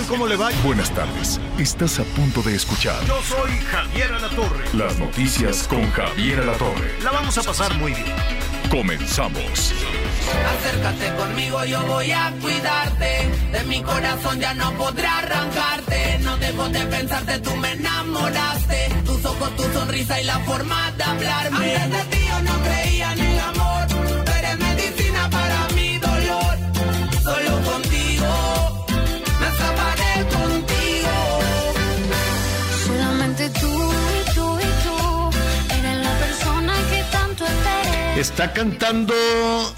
tal? ¿Cómo le va? Buenas tardes. Estás a punto de escuchar Yo soy Javier Alatorre. las noticias con Javier Alatorre. La vamos a pasar muy bien. Comenzamos. Acércate conmigo, yo voy a cuidarte. De mi corazón ya no podré arrancarte. No dejo de pensarte, tú me enamoraste. Tus ojos, tu sonrisa y la forma de hablarme. Antes de ti yo no creía en el amor. Está cantando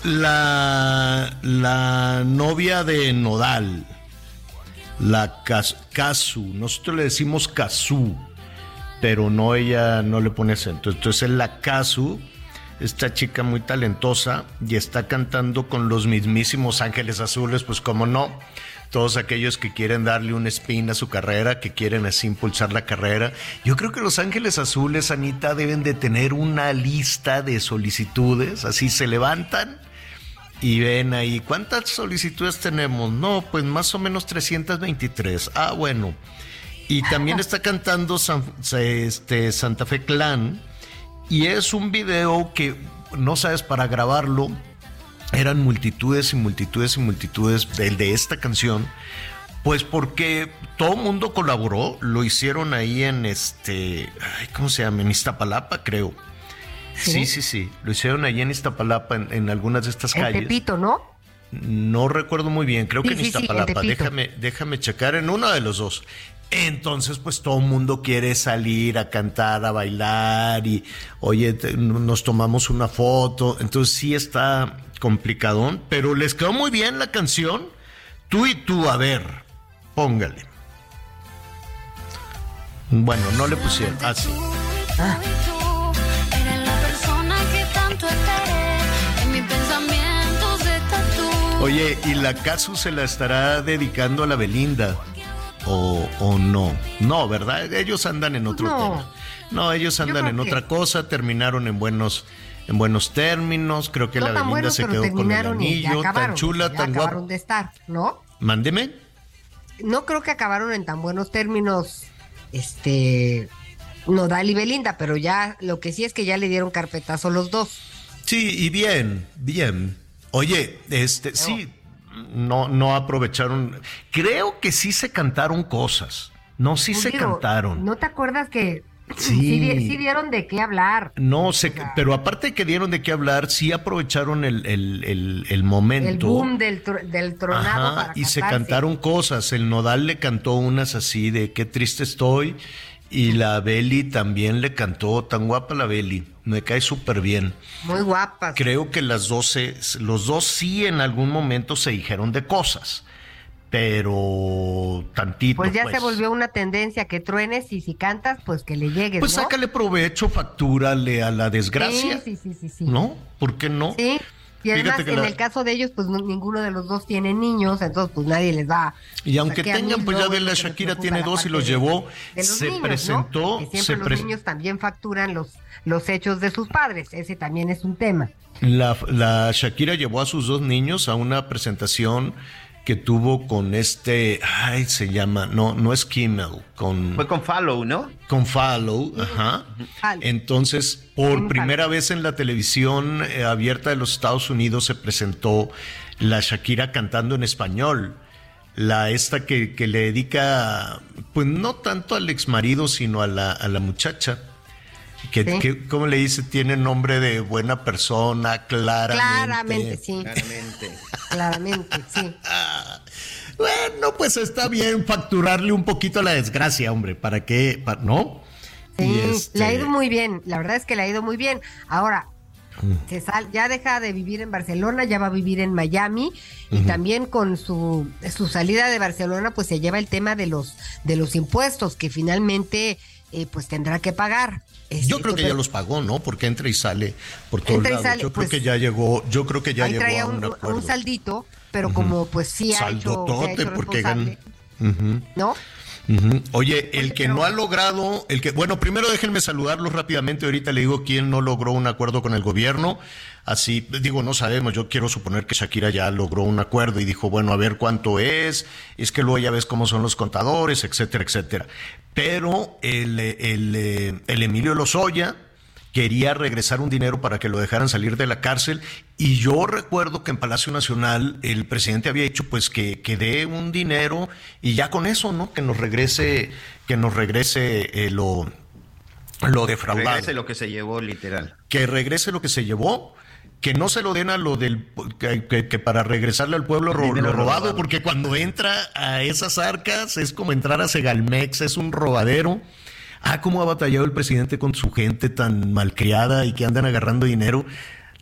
la, la novia de Nodal, la Cas- Casu. Nosotros le decimos Casu, pero no ella no le pone acento. Entonces es la Casu, esta chica muy talentosa, y está cantando con los mismísimos Ángeles Azules, pues como no. Todos aquellos que quieren darle un spin a su carrera, que quieren así impulsar la carrera. Yo creo que los Ángeles Azules, Anita, deben de tener una lista de solicitudes, así se levantan y ven ahí, ¿cuántas solicitudes tenemos? No, pues más o menos 323. Ah, bueno. Y también está cantando San- este, Santa Fe Clan. Y es un video que, no sabes, para grabarlo, eran multitudes y multitudes y multitudes del de esta canción. Pues porque todo el mundo colaboró, lo hicieron ahí en este, ay, ¿cómo se llama? En Iztapalapa, creo. Sí, sí, sí, lo hicieron ahí en Iztapalapa, en, en algunas de estas En calles. Tepito, ¿no? No recuerdo muy bien, creo Sí, que en sí, en Iztapalapa. Déjame, déjame checar en uno de los dos. Entonces, pues todo el mundo quiere salir a cantar, a bailar y, oye, te- nos tomamos una foto. Entonces sí está complicadón, pero les quedó muy bien la canción. Tú y tú, a ver, póngale. Bueno, no le pusieron. Ah, sí. Tú y tú y tú eres la persona que tanto esperé. En mis pensamientos estás tú. Oye, ¿y la Casu se la estará dedicando a la Belinda? ¿O, o no? No, ¿verdad? Ellos andan en otro No. tema. No, ellos andan en que- otra cosa, terminaron en buenos en buenos términos, creo que no la Belinda buenos, se quedó con el anillo, acabaron. tan chula, tan acabaron guapa. de estar, ¿no? Mándeme. No creo que acabaron en tan buenos términos, este, Nodal y Belinda, pero ya, lo que sí es que ya le dieron carpetazo los dos. Sí, y bien, bien. Oye, este, sí, no, no aprovecharon. Creo que sí se cantaron cosas. No, sí se Digo, cantaron. ¿No te acuerdas que Sí. sí, di- sí dieron de qué hablar? No sé, sea, pero aparte de que dieron de qué hablar, sí aprovecharon el, el, el, el momento. El boom del, del tronado Ajá, para y se cantaron cosas. El Nodal le cantó unas así de qué triste estoy. Y la Beli también le cantó, tan guapa la Beli. Me cae súper bien. Muy guapas. Creo que las dos los dos sí en algún momento se dijeron de cosas. Pero tantito. Pues ya se volvió una tendencia que truenes y si cantas, pues que le llegues, Pues ¿no? sácale provecho, factúrale a la desgracia. Sí, sí, sí, sí, sí. ¿No? ¿Por qué no? Sí. Y además, en la- el caso de ellos, pues no- ninguno de los dos tiene niños, entonces pues nadie les va. Y aunque tengan, pues ya de la Shakira preocupa, tiene dos y los llevó, de los se niños, ¿no? presentó, Que siempre se los pres- niños también facturan los, los hechos de sus padres. Ese también es un tema. La, la Shakira llevó a sus dos niños a una presentación que tuvo con este, ay, se llama, no, no es Kimmel, con, Fue con Follow, ¿no? con Follow, ajá. Entonces, por primera vez en la televisión eh, abierta de los Estados Unidos se presentó la Shakira cantando en español. La esta que, que le dedica, pues no tanto al ex marido, sino a la, a la muchacha. Que, Sí. que, ¿cómo le dice? Tiene nombre de buena persona, claramente. Claramente, sí. Claramente. Claramente, sí. Bueno, pues está bien facturarle un poquito a la desgracia, hombre. ¿Para qué? Pa- ¿No? Sí, este- le ha ido muy bien. La verdad es que le ha ido muy bien. Ahora, se sal, ya deja de vivir en Barcelona, ya va a vivir en Miami y también con su, su salida de Barcelona pues se lleva el tema de los de los impuestos que finalmente eh, pues tendrá que pagar. Este, Yo creo que ya los pagó, ¿no? Porque entra y sale por todos lados. sale, yo creo pues, que ya llegó, yo creo que ya ahí llegó traía a un, un, acuerdo. un saldito, pero como pues sí ha hecho, se ha Saldotote, hecho porque gan-. ¿no? Oye, el que no ha logrado, el que, bueno, primero déjenme saludarlos rápidamente. Ahorita le digo quién no logró un acuerdo con el gobierno. Así, digo, no sabemos. Yo quiero suponer que Shakira ya logró un acuerdo y dijo, bueno, a ver cuánto es. Es que luego ya ves cómo son los contadores, etcétera, etcétera. Pero el, el, eh, el Emilio Lozoya quería regresar un dinero para que lo dejaran salir de la cárcel y yo recuerdo que en Palacio Nacional el presidente había dicho pues que, que dé un dinero y ya con eso, ¿no? Que nos regrese, que nos regrese eh, lo, lo defraudado. Regrese lo que se llevó literal. Que regrese lo que se llevó. Que no se lo den a lo del. que, que- que para regresarle al pueblo ro- lo robado, robado. porque cuando entra a esas arcas es como entrar a Segalmex, es un robadero. Ah, cómo ha batallado el presidente con su gente tan malcriada y que andan agarrando dinero.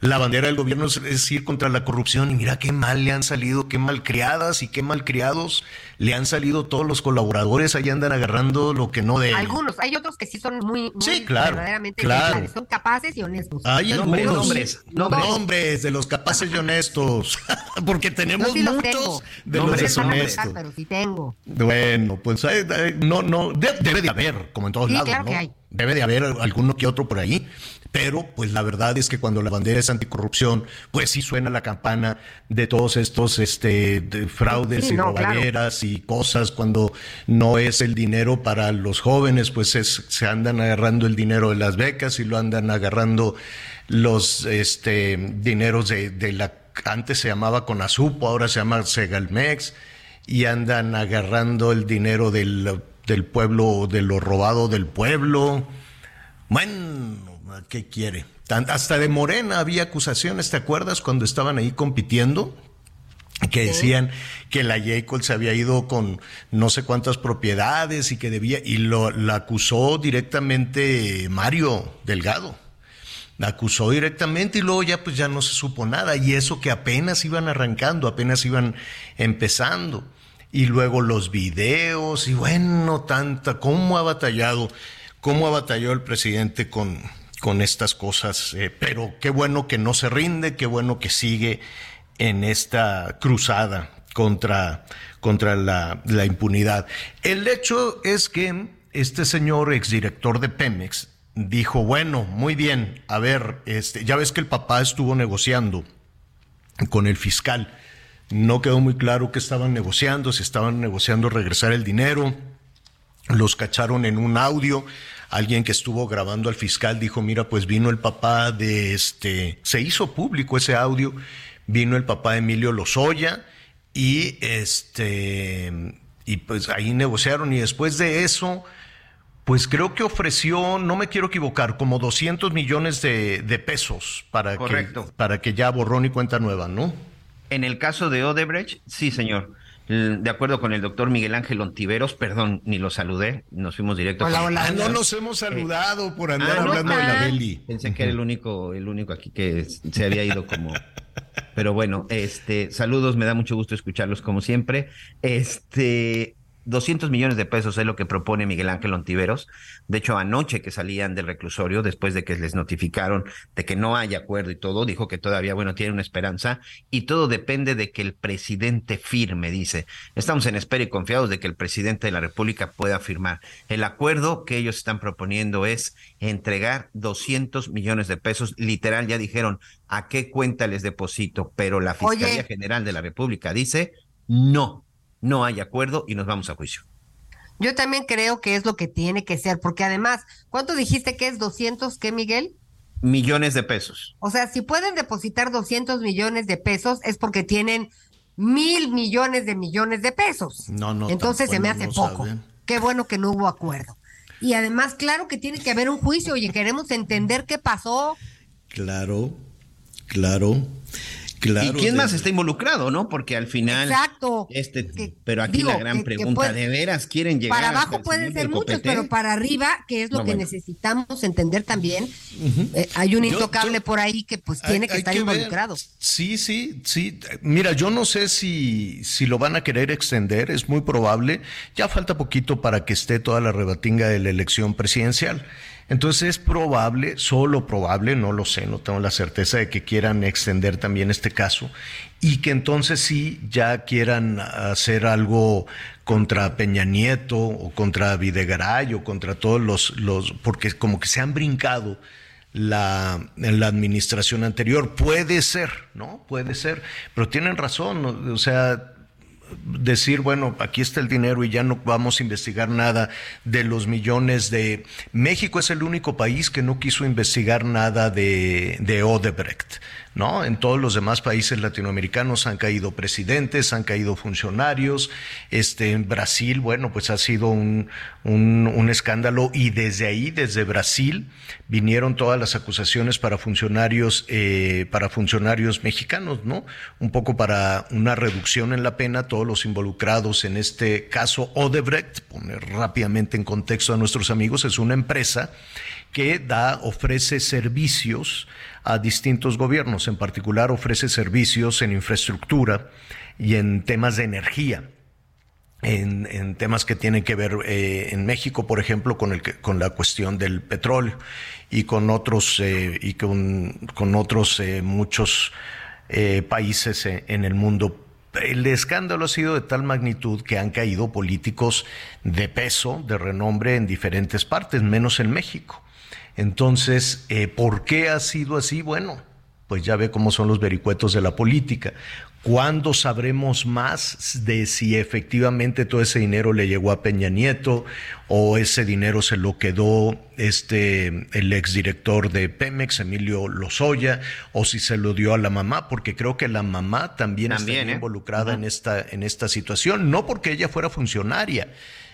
La bandera del gobierno es, es ir contra la corrupción y mira qué mal le han salido, qué malcriadas y qué malcriados le han salido todos los colaboradores, ahí andan agarrando lo que no deben. Algunos, hay otros que sí son muy, muy Sí, claro, verdaderamente claro. son capaces y honestos. Hay Nombres, algunos nombres, nombres. nombres de los capaces y honestos, porque tenemos sí muchos tengo. de No los nombres. deshonestos. pero sí tengo. Bueno, pues hay- hay- no, no, de- debe de haber, como en todos Sí, lados, claro ¿no? que hay. Debe de haber alguno que otro por ahí. Pero, pues la verdad es que cuando la bandera es anticorrupción, pues sí suena la campana de todos estos este, de fraudes Sí, y no, claro. y cosas. Cuando no es el dinero para los jóvenes, pues es- se andan agarrando el dinero de las becas y lo andan agarrando los este, dineros de, de la. Antes se llamaba Conasupo, ahora se llama Segalmex y andan agarrando el dinero del, del pueblo, de lo robado del pueblo. Bueno, ¿qué quiere? Hasta de Morena había acusaciones, ¿te acuerdas cuando estaban ahí compitiendo? Que decían que la Jacob se había ido con no sé cuántas propiedades y que debía, y lo la acusó directamente Mario Delgado. La acusó directamente y luego ya pues ya no se supo nada. Y eso que apenas iban arrancando, apenas iban empezando. Y luego los videos y bueno, tanta, cómo ha batallado, cómo ha batallado el presidente con, con estas cosas. Eh, pero qué bueno que no se rinde, qué bueno que sigue en esta cruzada contra, contra la, impunidad. El hecho es que este señor exdirector de Pemex dijo, bueno, muy bien, a ver, este, ya ves que el papá estuvo negociando con el fiscal. No quedó muy claro qué estaban negociando, si estaban negociando regresar el dinero. Los cacharon en un audio. Alguien que estuvo grabando al fiscal dijo, mira, pues vino el papá de este, se hizo público ese audio, vino el papá de Emilio Lozoya y este, y pues ahí negociaron y después de eso, pues creo que ofreció, no me quiero equivocar, como 200 millones de, de pesos para Correcto. que, para que ya borrón y cuenta nueva, ¿no? En el caso de Odebrecht, sí, señor. L- De acuerdo con el doctor Miguel Ángel Ontiveros, perdón, ni lo saludé, nos fuimos directo. Hola, hola. Ah, no nos hemos saludado por andar Ah, no hablando de la. Beli. Pensé que era el único, el único aquí que se había ido como. Pero bueno, este, saludos, me da mucho gusto escucharlos como siempre. Este, 200 millones de pesos es lo que propone Miguel Ángel Ontiveros. De hecho, anoche que salían del reclusorio, después de que les notificaron de que no hay acuerdo y todo, dijo que todavía, bueno, tiene una esperanza y todo depende de que el presidente firme, dice. Estamos en espera y confiados de que el presidente de la República pueda firmar. El acuerdo que ellos están proponiendo es entregar 200 millones de pesos. Literal, ya dijeron a qué cuenta les deposito, pero la Oye. Fiscalía General de la República dice no, no hay acuerdo y nos vamos a juicio. Yo también creo que es lo que tiene que ser, porque además, ¿cuánto dijiste que es 200 qué, Miguel? Millones de pesos. O sea, si pueden depositar 200 millones de pesos es porque tienen mil millones de millones de pesos. No, no, Entonces se me hace no poco. saben. Qué bueno que no hubo acuerdo. Y además, claro que tiene que haber un juicio. Oye, queremos entender qué pasó. Claro, claro. Claro, ¿Y quién de- más está involucrado, no? Porque al final. Exacto. Este, Que- pero aquí digo, la gran que- que pregunta, puede- ¿de veras quieren llegar para abajo pueden ser muchos, copete? pero para arriba, que es lo No, que bueno. necesitamos entender también, eh, hay un Yo- intocable yo- por ahí que pues Hay- tiene que estar ver. involucrado. Sí, sí, sí. Mira, yo no sé si, si lo van a querer extender, es muy probable. Ya falta poquito para que esté toda la rebatinga de la elección presidencial. Entonces es probable, solo probable, no lo sé, no tengo la certeza de que quieran extender también este caso y que entonces sí ya quieran hacer algo contra Peña Nieto o contra Videgaray o contra todos los, los porque como que se han brincado la, en la administración anterior. Puede ser, ¿no? Puede ser. Pero tienen razón, o sea, decir, bueno, aquí está el dinero y ya no vamos a investigar nada de los millones de... México es el único país que no quiso investigar nada de, de Odebrecht, ¿no? En todos los demás países latinoamericanos han caído presidentes, han caído funcionarios, este, en Brasil, bueno, pues ha sido un, un, un escándalo y desde ahí, desde Brasil, vinieron todas las acusaciones para funcionarios, eh, para funcionarios mexicanos, ¿no? Un poco para una reducción en la pena, todos los involucrados en este caso Odebrecht, poner rápidamente en contexto a nuestros amigos, es una empresa que da, ofrece servicios a distintos gobiernos, en particular ofrece servicios en infraestructura y en temas de energía en, en temas que tienen que ver eh, en México, por ejemplo, con, el, con la cuestión del petróleo y con otros, eh, y con, con otros eh, muchos países en el mundo. El escándalo ha sido de tal magnitud que han caído políticos de peso, de renombre en diferentes partes, menos en México. Entonces, eh, ¿por qué ha sido así? Bueno, pues ya ve cómo son los vericuetos de la política. ¿Cuándo sabremos más de si efectivamente todo ese dinero le llegó a Peña Nieto o ese dinero se lo quedó este el exdirector de Pemex, Emilio Lozoya, o si se lo dio a la mamá? Porque creo que la mamá también, También, está ¿eh? involucrada en esta en esta situación, no porque ella fuera funcionaria,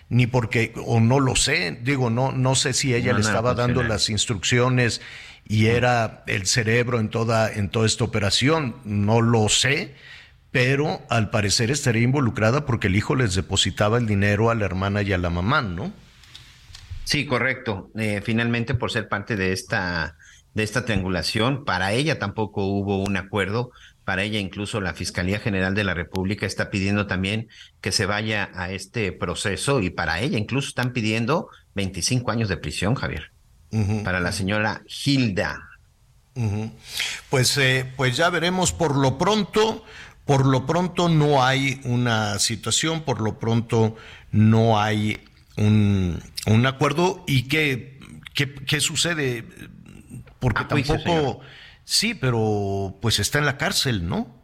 ni porque o no lo sé, digo no no sé si ella No, le no estaba dando las instrucciones y era el cerebro en toda, en toda esta operación. No lo sé, pero al parecer estaría involucrada porque el hijo les depositaba el dinero a la hermana y a la mamá, ¿no? Sí, correcto. Eh, finalmente, por ser parte de esta, de esta triangulación, para ella tampoco hubo un acuerdo. Para ella, incluso la Fiscalía General de la República está pidiendo también que se vaya a este proceso y para ella incluso están pidiendo 25 años de prisión, Javier. Para la señora Hilda. Pues, eh, pues ya veremos por lo pronto. Por lo pronto no hay una situación, por lo pronto no hay un, un acuerdo. ¿Y qué, qué, qué sucede? Porque A juicio, tampoco... Sí, pero pues está en la cárcel, ¿no?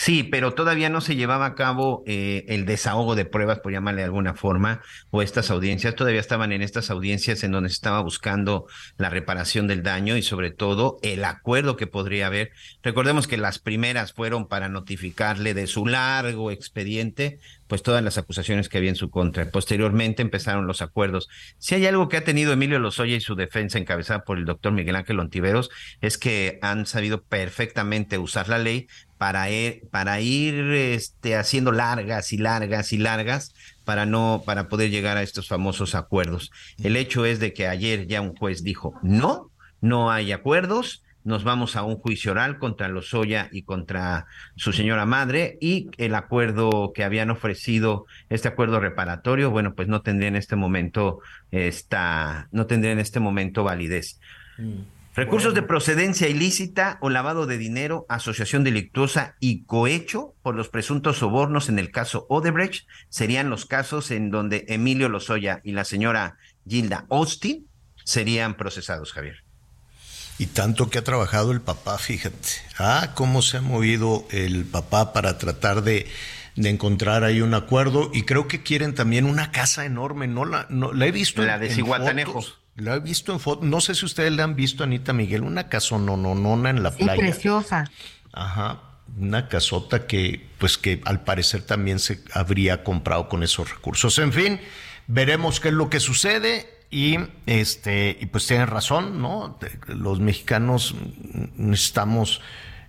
Sí, pero todavía no se llevaba a cabo eh, el desahogo de pruebas, por llamarle de alguna forma, o estas audiencias. Todavía estaban en estas audiencias en donde se estaba buscando la reparación del daño y sobre todo el acuerdo que podría haber. Recordemos que las primeras fueron para notificarle de su largo expediente, pues todas las acusaciones que había en su contra. Posteriormente empezaron los acuerdos. Si hay algo que ha tenido Emilio Lozoya y su defensa encabezada por el doctor Miguel Ángel Ontiveros, es que han sabido perfectamente usar la ley para ir, para ir este, haciendo largas y largas y largas para no para poder llegar a estos famosos acuerdos. El hecho es de que ayer ya un juez dijo, "No, no hay acuerdos." Nos vamos a un juicio oral contra Lozoya y contra su señora madre y el acuerdo que habían ofrecido, este acuerdo reparatorio, bueno, pues no tendría en este momento esta, no tendría en este momento validez. Recursos de procedencia ilícita o lavado de dinero, asociación delictuosa y cohecho por los presuntos sobornos en el caso Odebrecht serían los casos en donde Emilio Lozoya y la señora Gilda Austin serían procesados, Javier. Y tanto que ha trabajado el papá, fíjate. Ah, cómo se ha movido el papá para tratar de, de encontrar ahí un acuerdo. Y creo que quieren también una casa enorme. No la, no, la he visto La en- de en Cihuatanejo. fotos. La he visto en fotos. No sé si ustedes la han visto, Anita Miguel. Una no, en la Sí, playa. preciosa. Ajá. Una casota que, pues que al parecer también se habría comprado con esos recursos. En fin, veremos qué es lo que sucede. Y este, y pues tienen razón, ¿no? Los mexicanos necesitamos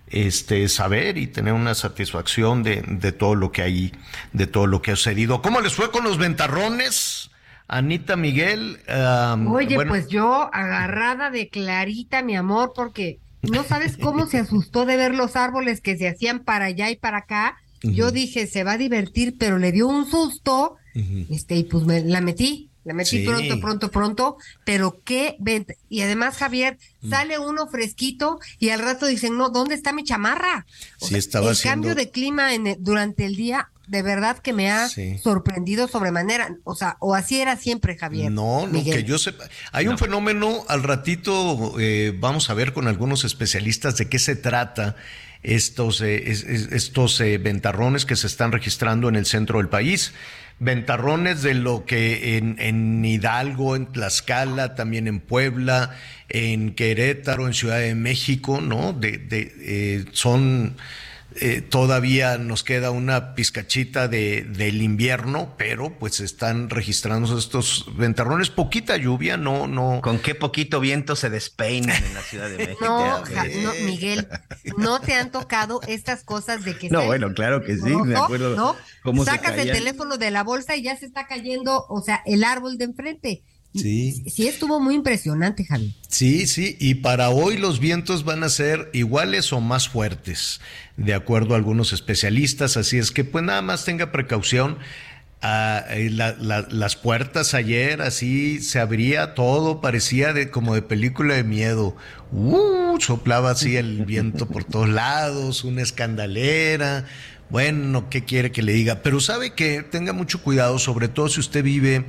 este, saber y tener una satisfacción de, de todo lo que hay, de todo lo que ha sucedido. ¿Cómo les fue con los ventarrones? Anita Miguel. um, Oye, bueno, pues yo agarrada de Clarita, mi amor, porque no sabes cómo se asustó de ver los árboles que se hacían para allá y para acá. Yo dije, se va a divertir, pero le dio un susto, este, y pues me la metí. La metí Sí. pronto, pronto, pronto, pero qué venta. Y además, Javier, Mm. sale uno fresquito y al rato dicen, no, ¿dónde está mi chamarra? O Sí, estaba el haciendo- cambio de clima en el- durante el día, de verdad que me ha Sí. sorprendido sobremanera. O sea, o así era siempre, Javier. No, no, Miguel. que yo sepa. Hay un fenómeno, al ratito eh, vamos a ver con algunos especialistas de qué se trata estos, eh, es- es- estos eh, ventarrones que se están registrando en el centro del país. Ventarrones de lo que en, en Hidalgo, en Tlaxcala, también en Puebla, en Querétaro, en Ciudad de México, ¿no? De, de, eh, son eh, todavía nos queda una pizcachita de, del invierno, pero pues están registrando estos ventarrones, poquita lluvia, no, no. Con qué poquito viento se despeinan en la Ciudad de México. No, ja- Miguel, no te han tocado estas cosas de que No, bueno, claro que sí, me acuerdo ¿no? cómo se Sacas el teléfono de la bolsa y ya se está cayendo, o sea, el árbol de enfrente. Sí. Sí, estuvo muy impresionante, Javi. Sí, sí, y para hoy los vientos van a ser iguales o más fuertes, de acuerdo a algunos especialistas, así es que pues nada más tenga precaución. Ah, eh, la- la- las puertas ayer así se abría todo, parecía de como de película de miedo. Uh, soplaba así el viento por todos lados, una escandalera. Bueno, ¿qué quiere que le diga? Pero sabe que tenga mucho cuidado, sobre todo si usted vive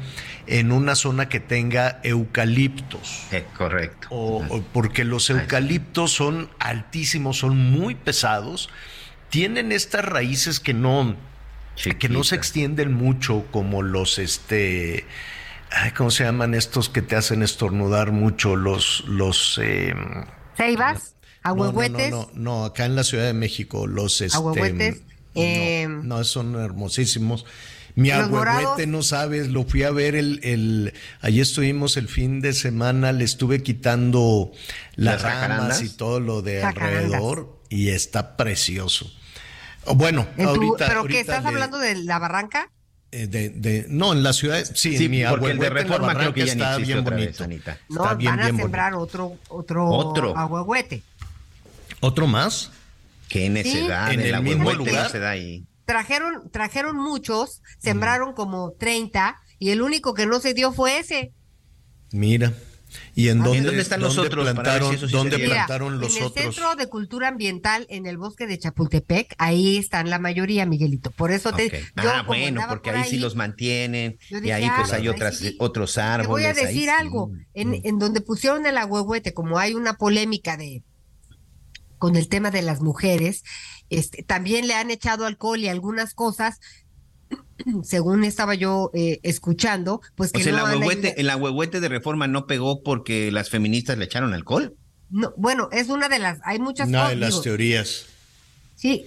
en una zona que tenga eucaliptos. Eh, correcto. O, o porque los eucaliptos son altísimos, son muy pesados, tienen estas raíces que no, que no se extienden mucho como los este ay, ¿cómo se llaman estos que te hacen estornudar mucho? Los los eh, Ceibas, no, no, ahuehuetes, No, no, no, acá en la Ciudad de México, los este, Ahuehuetes, eh, no, son hermosísimos. Mi morados. no sabes, lo fui a ver el, el, allí estuvimos el fin de semana, le estuve quitando las, ¿Las ramas jacarandas? y todo lo de Jacarandas. alrededor y está precioso. Bueno, en tu- ahorita. ¿Pero ahorita qué estás le- hablando de la barranca? eh, de, de- no, en la ciudad, sí, Sí, mi porque el de Reforma creo que ya está bien otra bonito. No, Está bien, van a bien sembrar bonito. otro, otro, Otro. ahuehuete. ¿Otro más? Qué necedad. ¿En el mismo lugar? no se da ahí. Trajeron, trajeron muchos, sembraron como 30 y el único que no se dio fue ese. Mira. ¿Y en Ah, dónde, ¿en dónde están los otros plantaron, si sí dónde plantaron los en el otros? Centro de Cultura Ambiental en el bosque de Chapultepec, ahí están la mayoría, Miguelito. Por eso te Ok. yo Ah, bueno, porque por ahí sí los mantienen y ahí ah, pues hay otras sí. otros Te árboles. voy a ahí decir sí. algo. En, en donde pusieron el agüehuete, como hay una polémica de con el tema de las mujeres, este, también le han echado alcohol y algunas cosas, según estaba yo eh, escuchando, pues O que sea, el no ahuehuete, ayudado- el ahuehuete de reforma no pegó porque las feministas le echaron alcohol. no, bueno, es una de las, hay muchas Una cosas. de las digo, teorías. sí,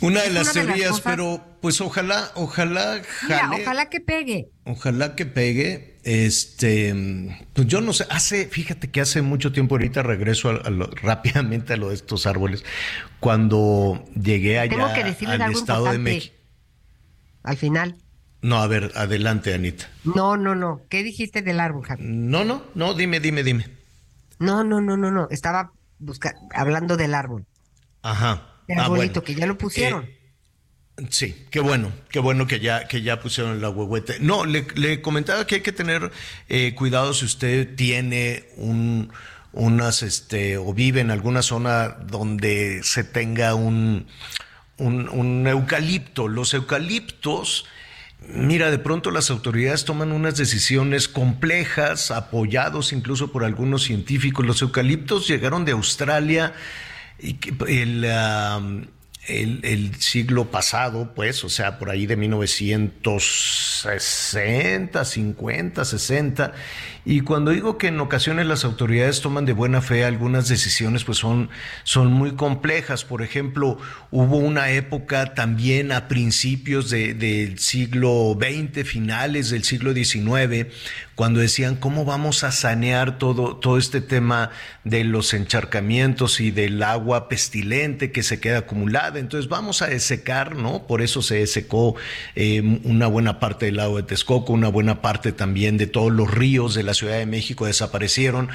Una de Es las una de las teorías, cosas- pero pues ojalá, ojalá mira, ojalá que pegue. ojalá que pegue. Este, pues yo no sé, hace, fíjate que hace mucho tiempo, ahorita regreso a, a lo- rápidamente a lo de estos árboles, cuando llegué allá Tengo que al algo Estado de. México. Al final. No, a ver, adelante, Anita. No, no, no. ¿Qué dijiste del árbol, Javi? No, no, no, dime, dime, dime. No, no, no, no, no. Estaba busca hablando del árbol. Ajá. Del Ah, arbolito, bueno. que ya lo pusieron. Eh, Sí, qué bueno, qué bueno que ya, que ya pusieron el agüehuete. No, le, comentaba que hay que tener eh, cuidado si usted tiene un, unas, este, o vive en alguna zona donde se tenga un, un, eucalipto. Los eucaliptos, mira, de pronto las autoridades toman unas decisiones complejas, apoyados incluso por algunos científicos. Los eucaliptos llegaron de Australia y que el, el, siglo pasado, pues, o sea, por ahí de 1960, 50, 60. Y cuando digo que en ocasiones las autoridades toman de buena fe algunas decisiones, pues son, son muy complejas. Por ejemplo, hubo una época también a principios del siglo XX, finales del siglo XIX, cuando decían cómo vamos a sanear todo, todo este tema de los encharcamientos y del agua pestilente que se queda acumulada. Entonces vamos a desecar, ¿no? Por eso se secó eh, una buena parte del lago de Texcoco, una buena parte también de todos los ríos de la Ciudad de México desaparecieron,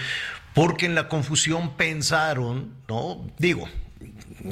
porque en la confusión pensaron, ¿no? Digo,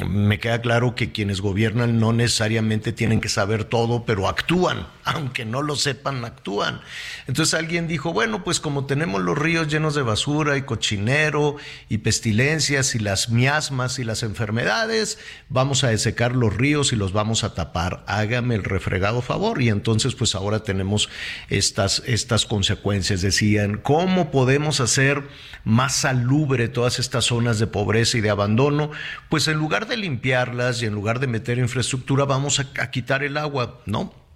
me queda claro que quienes gobiernan no necesariamente tienen que saber todo, pero actúan, aunque no lo sepan, actúan. Entonces alguien dijo, bueno, pues como tenemos los ríos llenos de basura y cochinero y pestilencias y las miasmas y las enfermedades, vamos a desecar los ríos y los vamos a tapar. Hágame el refregado favor. Y entonces pues ahora tenemos estas, estas consecuencias. Decían, ¿cómo podemos hacer más salubre todas estas zonas de pobreza y de abandono? Pues en lugar de limpiarlas y en lugar de meter infraestructura, vamos a, quitar el agua, ¿no?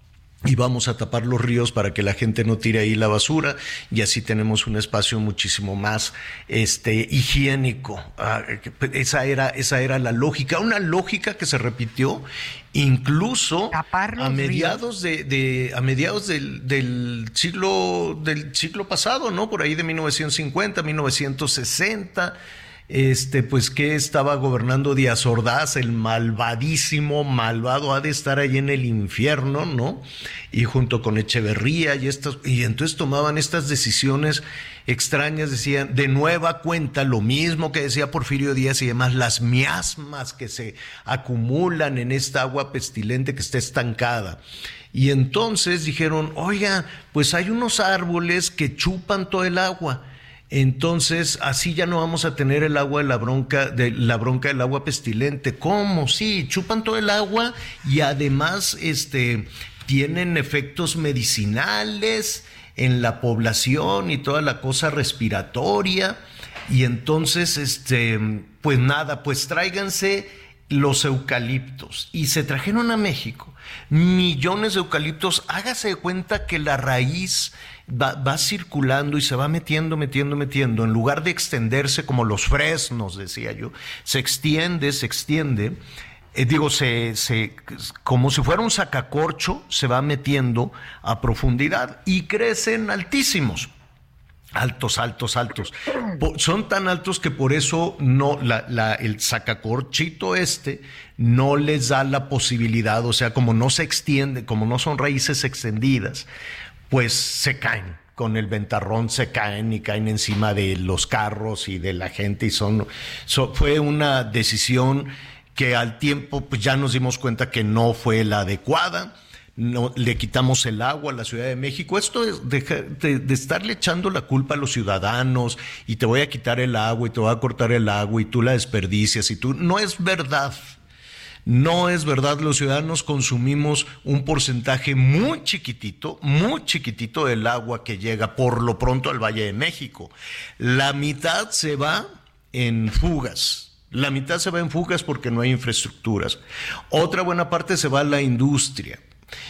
Y vamos a tapar los ríos para que la gente no tire ahí la basura y así tenemos un espacio muchísimo más este higiénico. Ah, esa era esa era la lógica, una lógica que se repitió incluso a mediados de, a mediados del, del, siglo del siglo pasado, ¿no? Por ahí de 1950, 1960 este, pues que estaba gobernando Díaz Ordaz, el malvadísimo, malvado, ha de estar ahí en el infierno, ¿no? Y junto con Echeverría y estos, y entonces tomaban estas decisiones extrañas, decían, de nueva cuenta, lo mismo que decía Porfirio Díaz y demás, las miasmas que se acumulan en esta agua pestilente que está estancada. Y entonces dijeron, oiga, pues hay unos árboles que chupan todo el agua entonces así ya no vamos a tener el agua de la bronca, de la bronca del agua pestilente. ¿Cómo? Sí, chupan todo el agua y además este, tienen efectos medicinales en la población y toda la cosa respiratoria. Y entonces, este, pues nada, pues tráiganse los eucaliptos. Y se trajeron a México millones de eucaliptos. Hágase de cuenta que la raíz va, circulando y se va metiendo, metiendo, metiendo, en lugar de extenderse como los fresnos, decía yo, se extiende, se extiende. Eh, digo, se, se, como si fuera un sacacorcho, se va metiendo a profundidad y crecen altísimos. Altos, altos, altos. son tan altos que por eso no, el sacacorchito este no les da la posibilidad, o sea, como no se extiende, como no son raíces extendidas, pues se caen con el ventarrón se caen y caen encima de los carros y de la gente y son, fue una decisión que al tiempo pues ya nos dimos cuenta que no fue la adecuada. No, le quitamos el agua a la Ciudad de México. Esto es de, de, estarle echando la culpa a los ciudadanos y te voy a quitar el agua y te voy a cortar el agua y tú la desperdicias y tú. No es verdad. No es verdad, los ciudadanos consumimos un porcentaje muy chiquitito, muy chiquitito del agua que llega por lo pronto al Valle de México. La mitad se va en fugas. La mitad se va en fugas porque no hay infraestructuras. Otra buena parte se va a la industria.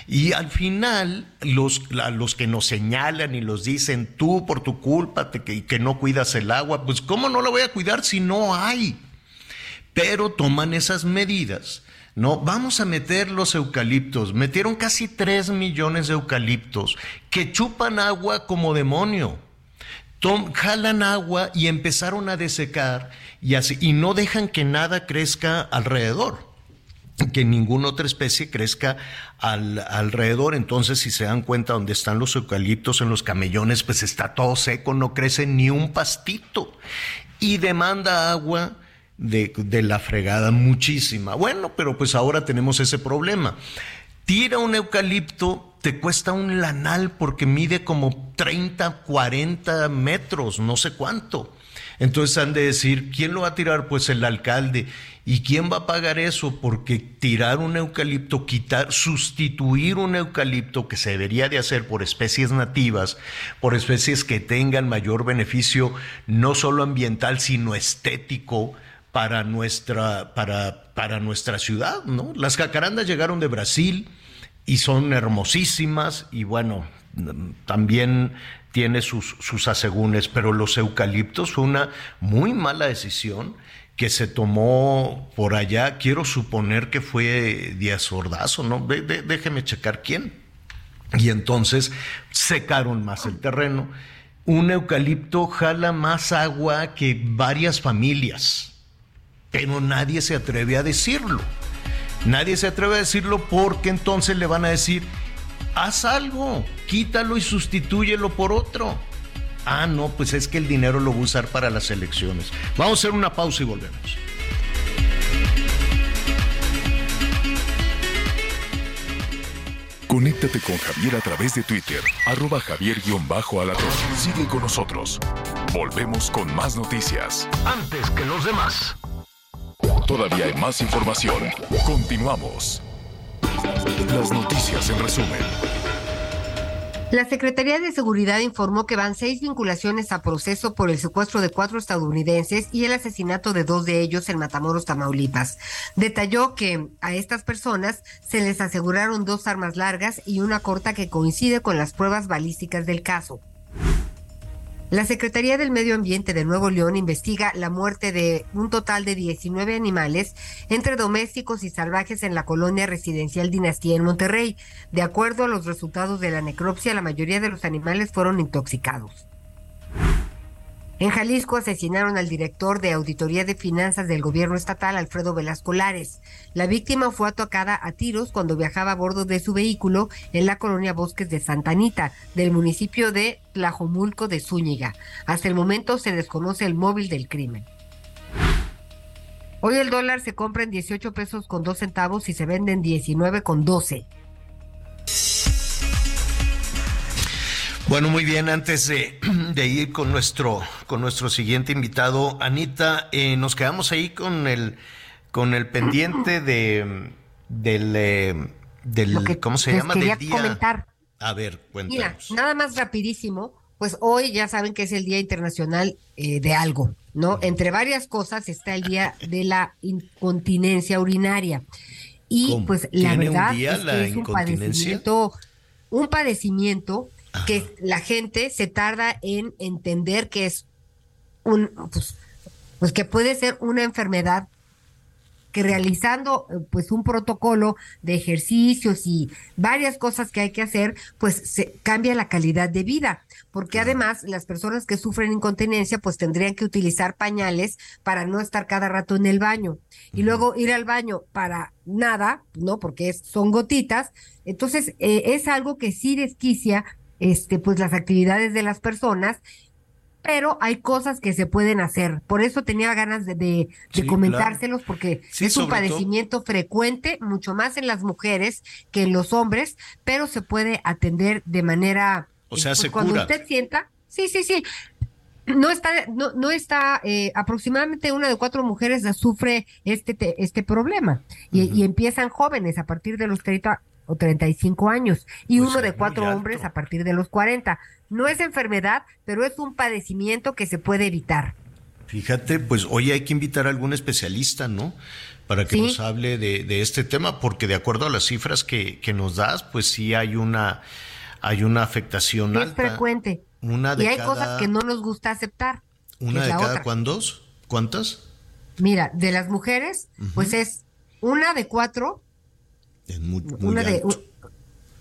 Y al final, los, los que nos señalan y los dicen, tú por tu culpa que, que no cuidas el agua, pues ¿cómo no lo voy a cuidar si no hay? Pero toman esas medidas. No, vamos a meter los eucaliptos. Metieron casi 3 millones de eucaliptos que chupan agua como demonio. jalan agua y empezaron a desecar y, no dejan que nada crezca alrededor que ninguna otra especie crezca al, alrededor. Entonces, si se dan cuenta donde están los eucaliptos en los camellones, pues está todo seco, no crece ni un pastito. Y demanda agua de, la fregada, muchísima. Bueno, pero pues ahora tenemos ese problema. Tira un eucalipto, te cuesta un lanal porque mide como 30, 40 metros, no sé cuánto. Entonces han de decir, ¿quién lo va a tirar? Pues el alcalde. ¿Y quién va a pagar eso? Porque tirar un eucalipto, quitar, sustituir un eucalipto que se debería de hacer por especies nativas, por especies que tengan mayor beneficio, no solo ambiental, sino estético, para nuestra, para, para nuestra ciudad, ¿no? Las jacarandas llegaron de Brasil y son hermosísimas y bueno, también tiene sus, sus asegúnes, pero los eucaliptos fue una muy mala decisión que se tomó por allá, quiero suponer que fue Díaz Ordazo, ¿no? déjeme checar quién. Y entonces secaron más el terreno. Un eucalipto jala más agua que varias familias, pero nadie se atreve a decirlo. Nadie se atreve a decirlo porque entonces le van a decir, haz algo, quítalo y sustitúyelo por otro. Ah, no, pues es que el dinero lo va a usar para las elecciones. Vamos a hacer una pausa y volvemos. Conéctate con Javier a través de Twitter, arroba javier-alatón. Sigue con nosotros. Volvemos con más noticias. Antes que los demás. Todavía hay más información. Continuamos. Las noticias en resumen. La Secretaría de Seguridad informó que van seis vinculaciones a proceso por el secuestro de cuatro estadounidenses y el asesinato de dos de ellos en Matamoros, Tamaulipas. Detalló que a estas personas se les aseguraron dos armas largas y una corta que coincide con las pruebas balísticas del caso. La Secretaría del Medio Ambiente de Nuevo León investiga la muerte de un total de 19 animales, entre domésticos y salvajes, en la colonia residencial Dinastía en Monterrey. De acuerdo a los resultados de la necropsia, la mayoría de los animales fueron intoxicados. En Jalisco asesinaron al director de Auditoría de Finanzas del gobierno estatal, Alfredo Velasco Lares. La víctima fue atacada a tiros cuando viajaba a bordo de su vehículo en la colonia Bosques de Santa Anita, del municipio de Tlajomulco de Zúñiga. Hasta el momento se desconoce el móvil del crimen. Hoy el dólar se compra en 18 pesos con 2 centavos y se vende en 19 con 12. Bueno, muy bien, antes de, ir con nuestro, con nuestro siguiente invitado, Anita, eh, nos quedamos ahí con el, con el pendiente de, del, eh, del ¿cómo se llama? Del día. comentar. A ver, cuéntanos. Mira, nada más rapidísimo, pues hoy ya saben que es el Día Internacional eh, de algo, ¿no? Entre varias cosas está el Día de la Incontinencia Urinaria. Y pues la verdad es que es un padecimiento, un padecimiento que la gente se tarda en entender que es un, pues, pues que puede ser una enfermedad que realizando pues un protocolo de ejercicios y varias cosas que hay que hacer, pues se cambia la calidad de vida, porque además las personas que sufren incontinencia pues tendrían que utilizar pañales para no estar cada rato en el baño. Y luego ir al baño para nada, ¿no? Porque es, son gotitas, entonces eh, es algo que sí desquicia este, pues las actividades de las personas, pero hay cosas que se pueden hacer. Por eso tenía ganas de, comentárselos, porque es un padecimiento frecuente, mucho más en las mujeres que en los hombres, pero se puede atender de manera... O sea, pues, se cuando cura. usted sienta, sí, sí, sí. No está, no, no está, eh, aproximadamente una de cuatro mujeres sufre este, este problema y, y, empiezan jóvenes a partir de los 30 o 35 años y pues uno de cuatro hombres a partir de los 40. No es enfermedad, pero es un padecimiento que se puede evitar. Fíjate, pues hoy hay que invitar a algún especialista, ¿no? Para que nos hable de, este tema, porque de acuerdo a las cifras que, que, nos das, pues sí hay una, hay una afectación es frecuente. Una de y hay cosas que no nos gusta aceptar. ¿Una de cada cuántos? ¿Cuántas? Mira, de las mujeres, pues es una de cuatro una de,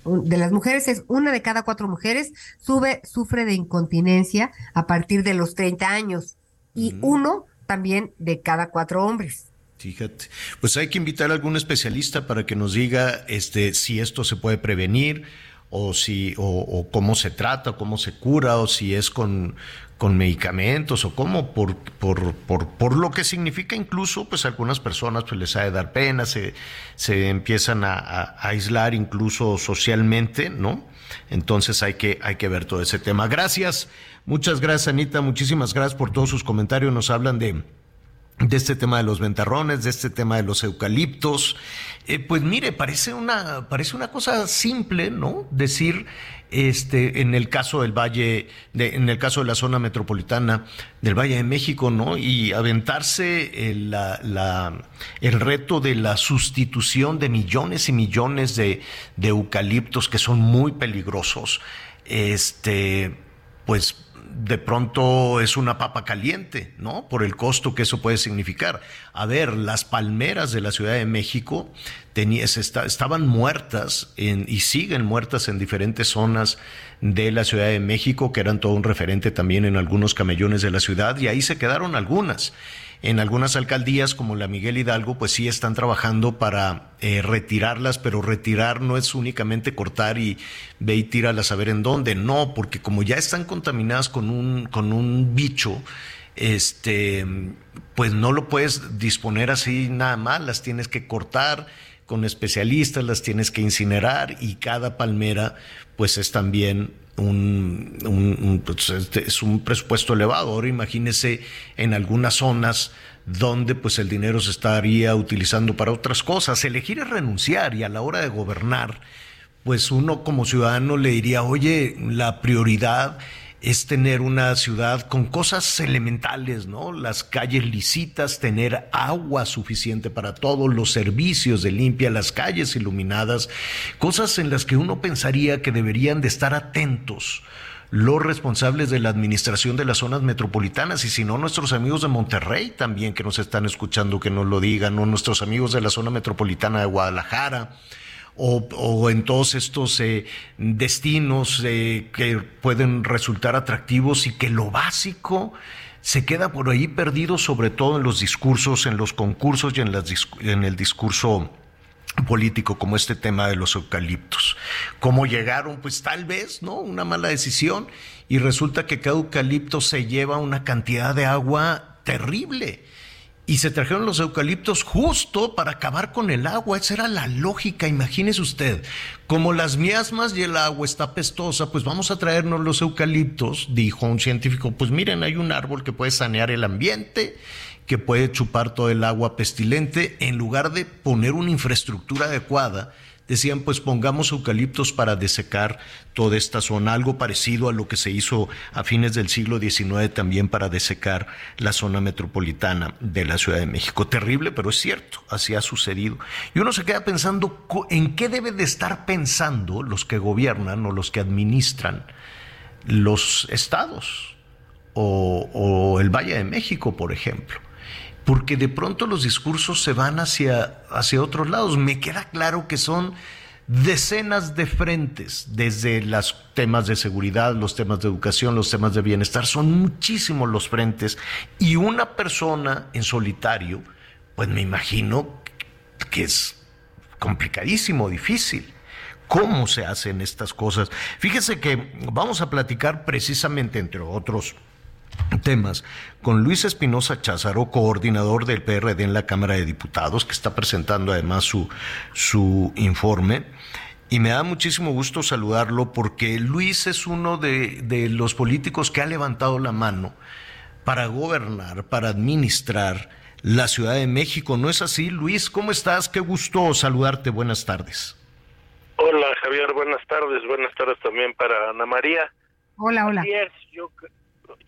de las mujeres es una de cada cuatro mujeres sube, sufre de incontinencia a partir de los 30 años y uno también de cada cuatro hombres. Fíjate, pues hay que invitar a algún especialista para que nos diga este, si esto se puede prevenir o si o, cómo se trata, cómo se cura o si es con, con medicamentos o cómo, por, por, por, por, lo que significa incluso, pues algunas personas pues les ha de dar pena, se, se empiezan a, aislar incluso socialmente, ¿no? Entonces hay que, hay que ver todo ese tema. Gracias, muchas gracias Anita, muchísimas gracias por todos sus comentarios, nos hablan de de este tema de los ventarrones, de este tema de los eucaliptos. Eh, pues mire, parece una, parece una cosa simple, ¿no? Decir, este, en el caso del Valle, en el caso de la zona metropolitana del Valle de México, ¿no? Y aventarse el, la, la, el reto de la sustitución de millones y millones de, de eucaliptos que son muy peligrosos. Este, pues de pronto es una papa caliente, ¿no? Por el costo que eso puede significar. A ver, las palmeras de la Ciudad de México estaban muertas y siguen muertas en diferentes zonas de la Ciudad de México, que eran todo un referente también en algunos camellones de la ciudad, y ahí se quedaron algunas. En algunas alcaldías, como la Miguel Hidalgo, pues sí están trabajando para eh, retirarlas, pero retirar no es únicamente cortar y ve y tíralas a ver en dónde. No, porque como ya están contaminadas con un, con un bicho, este, pues no lo puedes disponer así nada más, las tienes que cortar con especialistas, las tienes que incinerar y cada palmera, pues es también un, pues, este, es un presupuesto elevado. Ahora imagínese en algunas zonas donde pues el dinero se estaría utilizando para otras cosas. Elegir es renunciar y a la hora de gobernar, pues uno como ciudadano le diría, oye, la prioridad es tener una ciudad con cosas elementales, ¿no? Las calles lisitas, tener agua suficiente para todos, los servicios de limpia, las calles iluminadas, cosas en las que uno pensaría que deberían de estar atentos los responsables de la administración de las zonas metropolitanas y si no nuestros amigos de Monterrey también que nos están escuchando que nos lo digan, o nuestros amigos de la zona metropolitana de Guadalajara o, en todos estos eh, destinos eh, que pueden resultar atractivos y que lo básico se queda por ahí perdido, sobre todo en los discursos, en los concursos y en, las, en el discurso político como este tema de los eucaliptos. ¿Cómo llegaron? Pues tal vez, ¿no? Una mala decisión y resulta que cada eucalipto se lleva una cantidad de agua terrible y se trajeron los eucaliptos justo para acabar con el agua. Esa era la lógica, imagínese usted. Como las miasmas y el agua está pestosa, pues vamos a traernos los eucaliptos, dijo un científico. Pues miren, hay un árbol que puede sanear el ambiente, que puede chupar todo el agua pestilente, en lugar de poner una infraestructura adecuada decían pues pongamos eucaliptos para desecar toda esta zona, algo parecido a lo que se hizo a fines del siglo XIX también para desecar la zona metropolitana de la Ciudad de México. Terrible, pero es cierto, así ha sucedido. Y uno se queda pensando en qué debe de estar pensando los que gobiernan o los que administran los estados o, o el Valle de México, por ejemplo porque de pronto los discursos se van hacia, hacia otros lados. Me queda claro que son decenas de frentes, desde los temas de seguridad, los temas de educación, los temas de bienestar, son muchísimos los frentes y una persona en solitario, pues me imagino que es complicadísimo, difícil. ¿Cómo se hacen estas cosas? Fíjese que vamos a platicar precisamente, entre otros temas con Luis Espinosa Cházaro, coordinador del PRD en la Cámara de Diputados, que está presentando además su, su informe. Y me da muchísimo gusto saludarlo porque Luis es uno de, de los políticos que ha levantado la mano para gobernar, para administrar la Ciudad de México. ¿No es así, Luis? ¿Cómo estás? Qué gusto saludarte. Buenas tardes. Hola, Javier. Buenas tardes. Buenas tardes también para Ana María. Hola, hola. yo,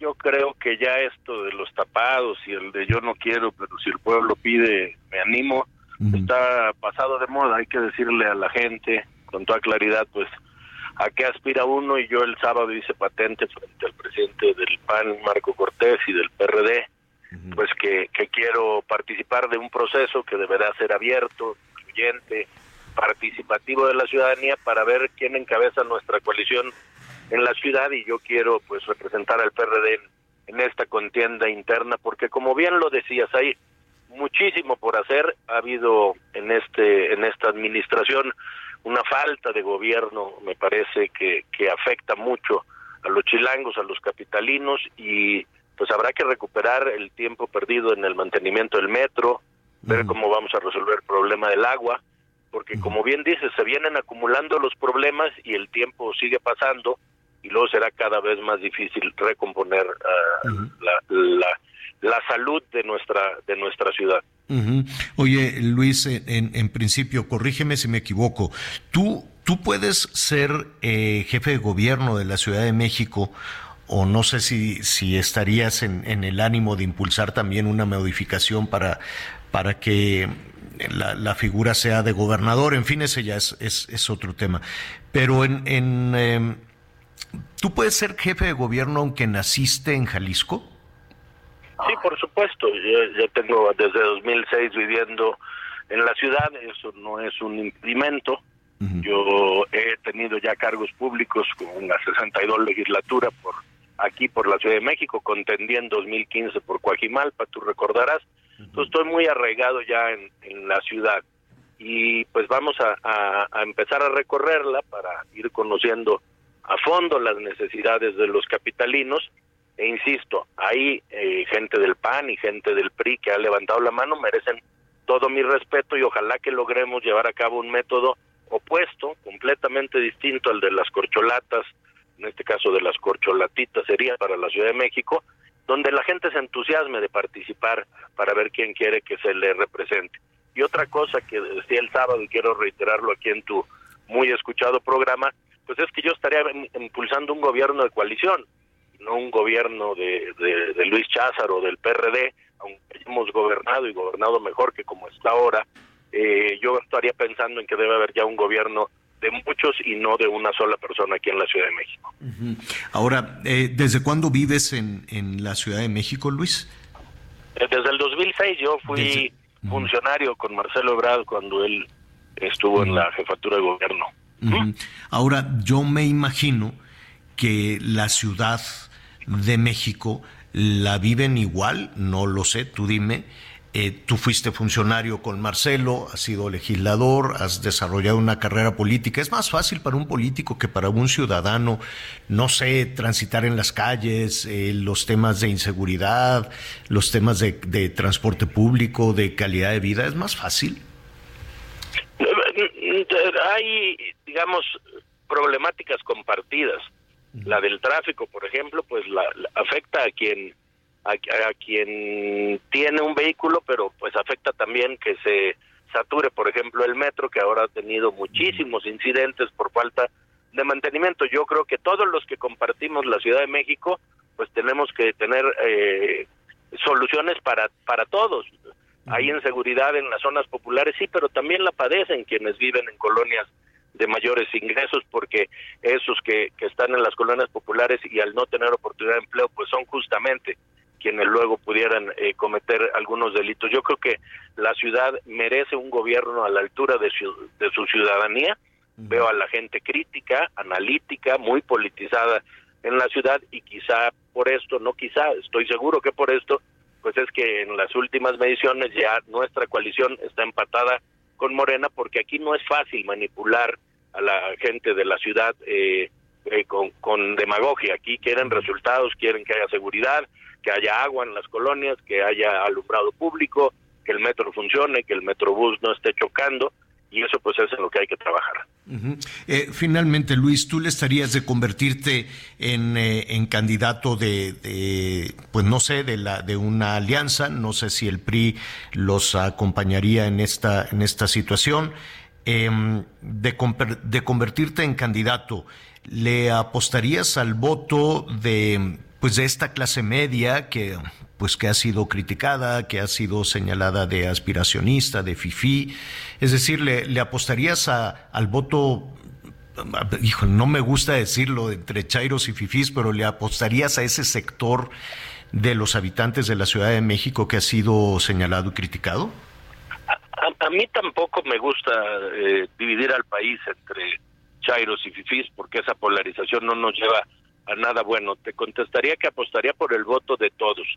yo creo que ya esto de los tapados y el de yo no quiero, pero si el pueblo pide, me animo, está pasado de moda. Hay que decirle a la gente con toda claridad, pues, a qué aspira uno. Y yo el sábado hice patente frente al presidente del PAN, Marco Cortés, y del PRD, pues que, que quiero participar de un proceso que deberá ser abierto, incluyente, participativo de la ciudadanía para ver quién encabeza nuestra coalición en la ciudad y yo quiero pues representar al PRD en, esta contienda interna porque como bien lo decías hay muchísimo por hacer. Ha habido en este en esta administración una falta de gobierno me parece que, que afecta mucho a los chilangos a los capitalinos y pues habrá que recuperar el tiempo perdido en el mantenimiento del metro ver cómo vamos a resolver el problema del agua porque como bien dices se vienen acumulando los problemas y el tiempo sigue pasando y luego será cada vez más difícil recomponer ah, la, la salud de nuestra de nuestra ciudad. Oye, Luis, en, en, principio, corrígeme si me equivoco. Tú, tú puedes ser eh, jefe de gobierno de la Ciudad de México o no sé si, si estarías en, en, el ánimo de impulsar también una modificación para, para que la, la, figura sea de gobernador, en fin, ese ya es, es, es otro tema. Pero en, en eh, ¿tú puedes ser jefe de gobierno aunque naciste en Jalisco? Sí, por supuesto. Yo, tengo desde 2006 viviendo en la ciudad, eso no es un impedimento. Yo he tenido ya cargos públicos con la 62 legislatura por aquí, por la Ciudad de México, contendí en 2015 por Coajimalpa, tú recordarás. Entonces estoy muy arraigado ya en, la ciudad y pues vamos a, a empezar a recorrerla para ir conociendo a fondo las necesidades de los capitalinos e insisto, hay eh, gente del PAN y gente del PRI que ha levantado la mano, merecen todo mi respeto y ojalá que logremos llevar a cabo un método opuesto, completamente distinto al de las corcholatas, en este caso de las corcholatitas sería para la Ciudad de México, donde la gente se entusiasme de participar para ver quién quiere que se le represente. Y otra cosa que decía el sábado y quiero reiterarlo aquí en tu muy escuchado programa, pues es que yo estaría impulsando un gobierno de coalición no un gobierno de, de, Luis Cházaro, del PRD, aunque hayamos gobernado y gobernado mejor que como está ahora, eh, yo estaría pensando en que debe haber ya un gobierno de muchos y no de una sola persona aquí en la Ciudad de México. Ahora, eh, ¿desde cuándo vives en, en la Ciudad de México, Luis? Eh, desde el 2006 yo fui funcionario con Marcelo Ebrard cuando él estuvo en la jefatura de gobierno. Ahora, yo me imagino que la ciudad de México la viven igual, no lo sé, tú dime. Eh, tú fuiste funcionario con Marcelo, has sido legislador, has desarrollado una carrera política. Es más fácil para un político que para un ciudadano, no sé, transitar en las calles, eh, los temas de inseguridad, los temas de, de, transporte público, de calidad de vida. ¿Es más fácil? Hay, digamos, problemáticas compartidas. La del tráfico, por ejemplo, pues la, afecta a quien a, quien tiene un vehículo, pero pues afecta también que se sature, por ejemplo, el metro, que ahora ha tenido muchísimos incidentes por falta de mantenimiento. Yo creo que todos los que compartimos la Ciudad de México, pues tenemos que tener eh, soluciones para para todos. Hay inseguridad en las zonas populares, sí, pero también la padecen quienes viven en colonias de mayores ingresos porque esos que, que están en las colonias populares y al no tener oportunidad de empleo pues son justamente quienes luego pudieran eh, cometer algunos delitos. Yo creo que la ciudad merece un gobierno a la altura de su, de su ciudadanía. Veo a la gente crítica, analítica, muy politizada en la ciudad y quizá por esto, no quizá, estoy seguro que por esto, pues es que en las últimas mediciones ya nuestra coalición está empatada con Morena porque aquí no es fácil manipular a la gente de la ciudad eh, eh, con, con demagogia. Aquí quieren resultados, quieren que haya seguridad, que haya agua en las colonias, que haya alumbrado público, que el metro funcione, que el metrobús no esté chocando y eso pues es en lo que hay que trabajar. eh, finalmente, Luis, ¿tú le estarías de convertirte en, eh, en candidato de, pues no sé, de, la, de una alianza? No sé si el PRI los acompañaría en esta, en esta situación. Eh, de, de convertirte en candidato, ¿le apostarías al voto de pues de esta clase media que pues que ha sido criticada, que ha sido señalada de aspiracionista, de fifí, es decir, le, apostarías a, al voto hijo, no me gusta decirlo entre chairos y fifís, pero le apostarías a ese sector de los habitantes de la Ciudad de México que ha sido señalado y criticado? A, a mí tampoco me gusta eh, dividir al país entre chairos y fifís porque esa polarización no nos lleva a nada bueno. Te contestaría que apostaría por el voto de todos.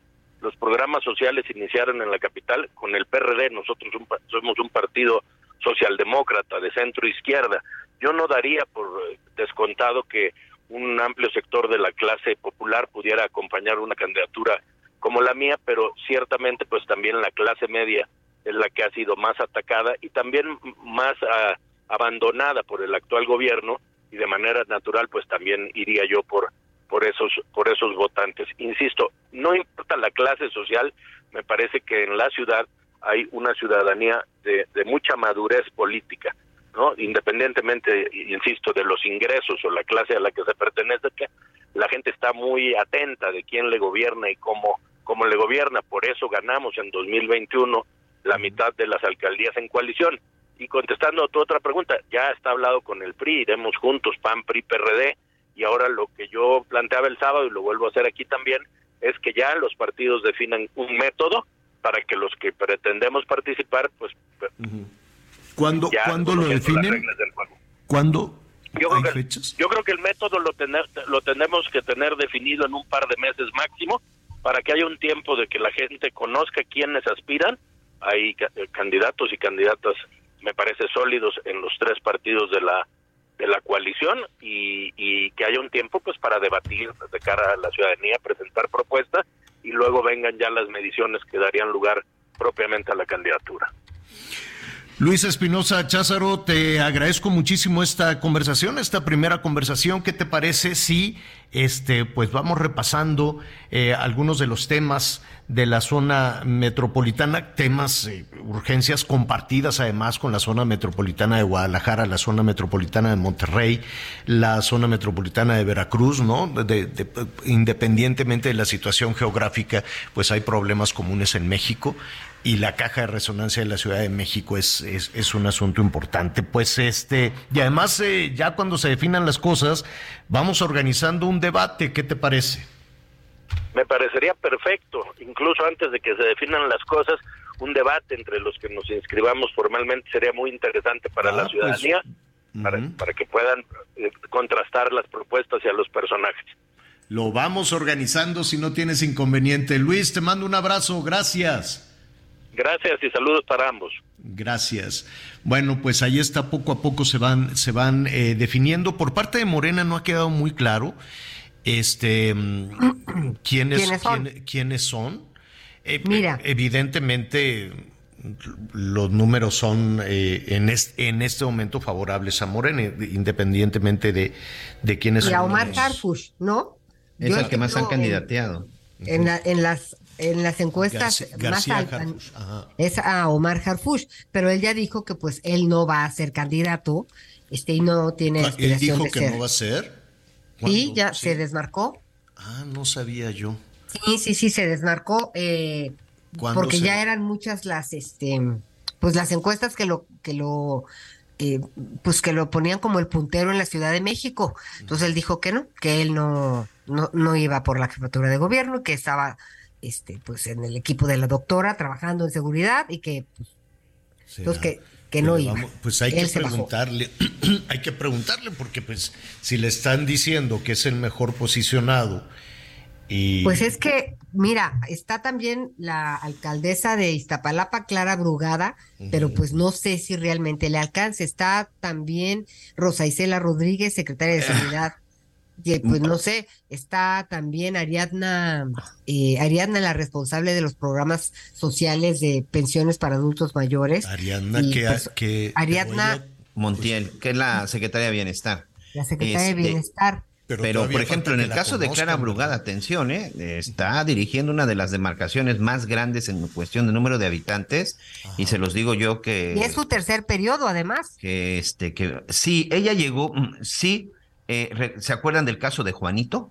Los programas sociales iniciaron en la capital con el PRD, nosotros somos un partido socialdemócrata de centro izquierda. Yo no daría por eh, descontado que un amplio sector de la clase popular pudiera acompañar una candidatura como la mía, pero ciertamente pues también la clase media es la que ha sido más atacada y también más ah, abandonada por el actual gobierno y de manera natural pues también iría yo por por esos por esos votantes. Insisto, no importa la clase social, me parece que en la ciudad hay una ciudadanía de, de mucha madurez política, ¿no? Independientemente, insisto, de los ingresos o la clase a la que se pertenece, que la gente está muy atenta de quién le gobierna y cómo cómo le gobierna. Por eso ganamos en 2021 la mitad de las alcaldías en coalición. Y contestando a tu otra pregunta, ya está hablado con el PRI, iremos juntos, PAN, PRI, PRD, y ahora lo que yo planteaba el sábado y lo vuelvo a hacer aquí también, es que ya los partidos definan un método para que los que pretendemos participar, pues... ¿Cuándo, ¿cuándo lo definen? ¿Cuándo? Yo creo, que, yo creo que el método lo, tener, lo tenemos que tener definido en un par de meses máximo para que haya un tiempo de que la gente conozca quiénes aspiran. Hay candidatos y candidatas, me parece, sólidos en los tres partidos de la de la coalición y, y, que haya un tiempo pues para debatir de cara a la ciudadanía, presentar propuestas y luego vengan ya las mediciones que darían lugar propiamente a la candidatura. Luis Espinosa Cházaro, te agradezco muchísimo esta conversación, esta primera conversación. ¿Qué te parece si este, pues vamos repasando eh, algunos de los temas de la zona metropolitana, temas, eh, urgencias compartidas además con la zona metropolitana de Guadalajara, la zona metropolitana de Monterrey, la zona metropolitana de Veracruz, ¿no? independientemente de la situación geográfica, pues hay problemas comunes en México y la caja de resonancia de la Ciudad de México es, es, un asunto importante. Pues este, y además eh, ya cuando se definan las cosas, vamos organizando un debate, ¿qué te parece? Me parecería perfecto, incluso antes de que se definan las cosas, un debate entre los que nos inscribamos formalmente sería muy interesante para la ah, pues, ciudadanía, para, para que puedan eh, contrastar las propuestas y a los personajes. Lo vamos organizando si no tienes inconveniente. Luis, te mando un abrazo, gracias. Gracias y saludos para ambos. Gracias. Bueno, pues ahí está, poco a poco se van, se van eh, definiendo. Por parte de Morena no ha quedado muy claro este quiénes, ¿Quiénes son. Eh, Mira. Evidentemente los números son eh, en, en este momento favorables a Morena, independientemente de, de quiénes y a Omar Harfush, ¿no? Es el que más han candidateado. En, en, las en las encuestas más altas es a Omar Harfush, pero él ya dijo que pues él no va a ser candidato, este y no tiene ah, ¿Él dijo que no va a ser? Sí, ya se desmarcó. Ah, no sabía yo. Sí, sí, sí, se desmarcó eh, porque ya eran muchas las, este, pues las encuestas que lo, que lo, eh, pues que lo ponían como el puntero en la Ciudad de México. Entonces él dijo que no, que él no, no, no iba por la jefatura de gobierno, que estaba este, pues en el equipo de la doctora trabajando en seguridad y que, pues, que, que no iba. pues hay que preguntarle, hay que preguntarle porque pues si le están diciendo que es el mejor posicionado y... Pues es que, mira, está también la alcaldesa de Iztapalapa, Clara Brugada, pero pues no sé si realmente le alcance. Está también Rosa Isela Rodríguez, secretaria de. Seguridad pues no sé, está también Ariadna, eh, Ariadna la responsable de los programas sociales de pensiones para adultos mayores. Ariadna, que, pues, Ariadna Montiel, que es la secretaria de Bienestar. La secretaria de este, Bienestar. Pero, por ejemplo, en el caso de Clara Brugada, atención, ¿eh? está dirigiendo una de las demarcaciones más grandes en cuestión de número de habitantes, y se los digo yo que... Y es su tercer periodo, además. Que, este, que sí, ella llegó, mm, sí, eh, ¿Se acuerdan del caso de Juanito?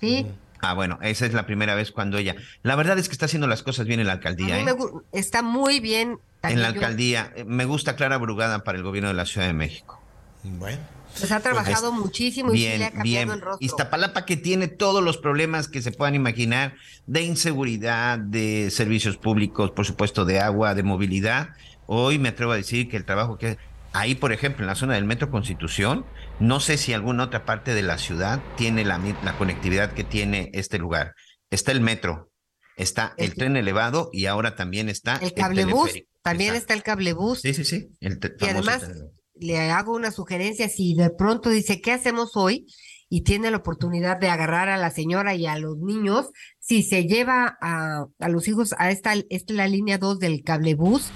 Sí. Ah, bueno, esa es la primera vez cuando ella. La verdad es que está haciendo las cosas bien en la alcaldía. ¿eh? está muy bien. En la alcaldía. Eh, me gusta Clara Brugada para el gobierno de la Ciudad de México. Bueno. Pues ha trabajado muchísimo y le ha cambiado el rostro. Iztapalapa que tiene todos los problemas que se puedan imaginar de inseguridad, de servicios públicos, por supuesto, de agua, de movilidad. Hoy me atrevo a decir que el trabajo que ahí, por ejemplo, en la zona del Metro Constitución, no sé si alguna otra parte de la ciudad tiene la, conectividad que tiene este lugar. Está el metro, está el, tren elevado y ahora también está el cablebús. También está el cablebús. Sí, sí, sí. y además le hago una sugerencia, si de pronto dice, ¿qué hacemos hoy? Y tiene la oportunidad de agarrar a la señora y a los niños, si se lleva a, a los hijos a esta, esta la línea 2 del cablebús,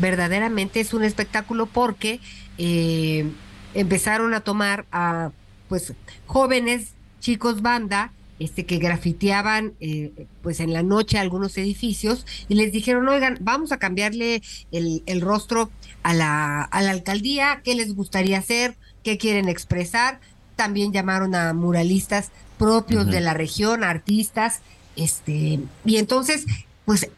verdaderamente es un espectáculo porque eh, empezaron a tomar a pues jóvenes chicos banda este, que grafiteaban eh, pues en la noche algunos edificios y les dijeron, oigan, vamos a cambiarle el, el rostro a la, a la alcaldía, qué les gustaría hacer, qué quieren expresar. También llamaron a muralistas propios de la región, artistas, este, y entonces, pues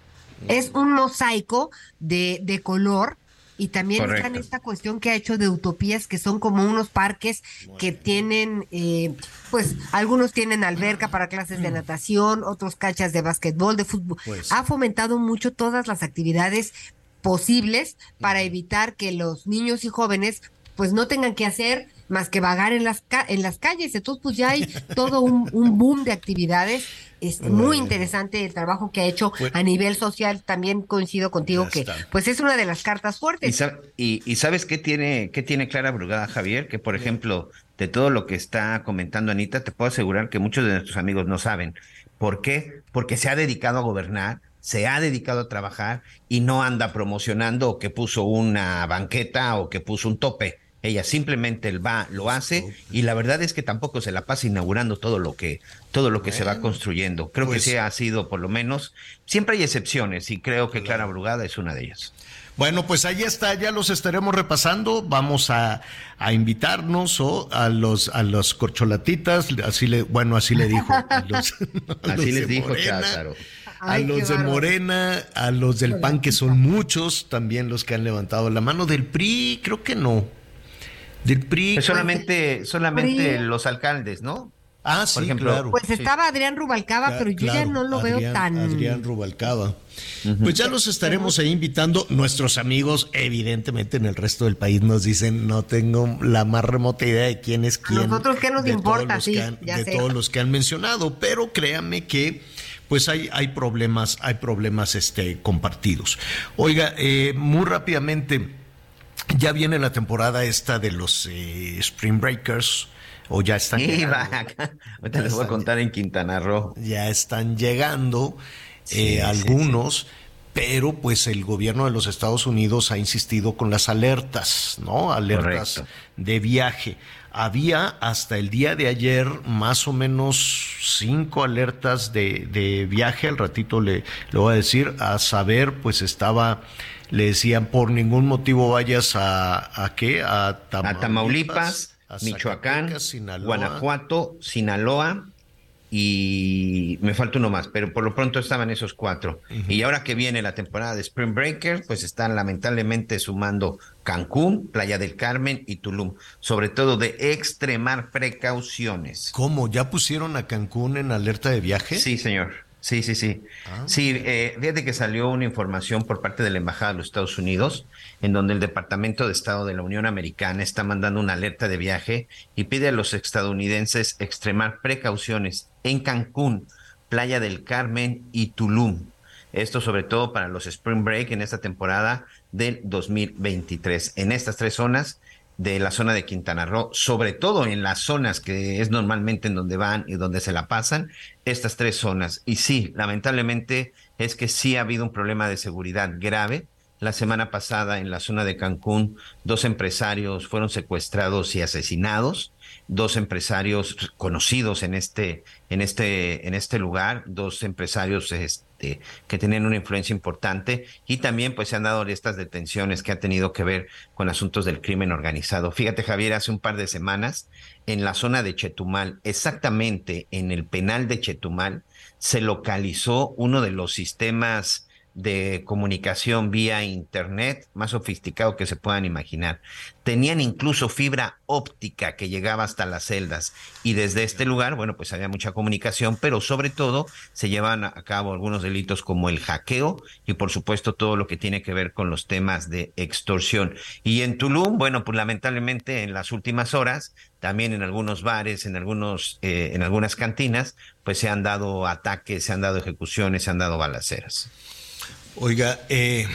es un mosaico de, de color y también está en esta cuestión que ha hecho de utopías, que son como unos parques que tienen, eh, pues algunos tienen alberca para clases de natación, otros cachas de básquetbol, de fútbol. Pues ha fomentado mucho todas las actividades posibles para evitar que los niños y jóvenes pues no tengan que hacer más que vagar en las, ca- en las calles. Entonces, pues ya hay todo un, un boom de actividades. Es muy Bueno. interesante el trabajo que ha hecho Bueno. a nivel social. También coincido contigo Ya que está. pues es una de las cartas Y, fuertes. y- y sabes qué tiene, qué tiene Clara Brugada, Javier? Que, por ejemplo, de todo lo que está comentando Anita, te puedo asegurar que muchos de nuestros amigos no saben. ¿Por qué? Porque se ha dedicado a gobernar, se ha dedicado a trabajar y no anda promocionando o que puso una banqueta o que puso un tope. Ella simplemente va, lo hace y la verdad es que tampoco se la pasa inaugurando todo lo que todo lo que se va construyendo. Creo pues- que sí ha sido por lo menos. Siempre hay excepciones y creo que Clara Brugada es una de ellas. Bueno, pues ahí está, ya los estaremos repasando. Vamos a, a invitarnos o a los a los corcholatitas, así le, bueno, así le dijo. a los- a Así los les de dijo Morena, Cházaro. A Ay, los de. Morena, a los del PAN, que son muchos, también los que han levantado la mano. Del PRI, creo que no. Del PRI. Pues solamente, solamente los alcaldes, ¿no? Ah, sí, por ejemplo, claro. Pues estaba Adrián Rubalcaba, pero yo ya no lo veo tan... Adrián Rubalcaba. Pues ya los estaremos ahí invitando. Nuestros amigos, evidentemente, en el resto del país nos dicen, no tengo la más remota idea de quién es quién. nosotros qué nos de todos importa, los sí, que han- ya de sé. todos los que han mencionado, pero créanme que pues hay, hay problemas, hay problemas este, compartidos. Oiga, eh, muy rápidamente, ya viene la temporada esta de los eh, Spring Breakers, o ya están Sí, llegando. va acá. Ahorita les voy a contar en Quintana Roo. ya están llegando Sí, eh, sí, algunos, pero pues el gobierno de los Estados Unidos ha insistido con las alertas, ¿no? Alertas Correcto. de viaje. Había hasta el día de ayer más o menos cinco alertas de, de viaje, al ratito le, le voy a decir, a saber, pues estaba, le decían, por ningún motivo vayas a, ¿a qué? A Tamaulipas, A Tamaulipas, a Michoacán. Guanajuato, Sinaloa y me falta uno más, pero por lo pronto estaban esos cuatro. Y ahora que viene la temporada de Spring Breakers, pues están lamentablemente sumando Cancún, Playa del Carmen y Tulum, sobre todo de extremar precauciones. ¿Cómo? ¿Ya pusieron a Cancún en alerta de viaje? Sí, señor. Sí, sí, sí. Ah. Sí, eh, fíjate que salió una información por parte de la Embajada de los Estados Unidos, en donde el Departamento de Estado de la Unión Americana está mandando una alerta de viaje y pide a los estadounidenses extremar precauciones en Cancún, Playa del Carmen y Tulum. Esto sobre todo para los Spring Break en esta temporada del 2023. En estas tres zonas de la zona de Quintana Roo, sobre todo en las zonas que es normalmente en donde van y donde se la pasan, estas tres zonas. Y sí, lamentablemente es que sí ha habido un problema de seguridad grave. La semana pasada en la zona de Cancún, dos empresarios fueron secuestrados y asesinados, dos empresarios conocidos en este, en este, en este lugar, dos empresarios este, que tenían una influencia importante y también pues se han dado estas detenciones que ha tenido que ver con asuntos del crimen organizado. Fíjate Javier, hace un par de semanas en la zona de Chetumal, exactamente en el penal de Chetumal, se localizó uno de los sistemas de comunicación vía internet más sofisticado que se puedan imaginar. Tenían incluso fibra óptica que llegaba hasta las celdas y desde este lugar, bueno, pues había mucha comunicación, pero sobre todo se llevan a cabo algunos delitos como el hackeo y por supuesto todo lo que tiene que ver con los temas de extorsión. Y en Tulum, bueno, pues lamentablemente en las últimas horas, también en algunos bares, en algunos, eh, en algunas cantinas, pues se han dado ataques, se han dado ejecuciones, se han dado balaceras. Oiga, eh,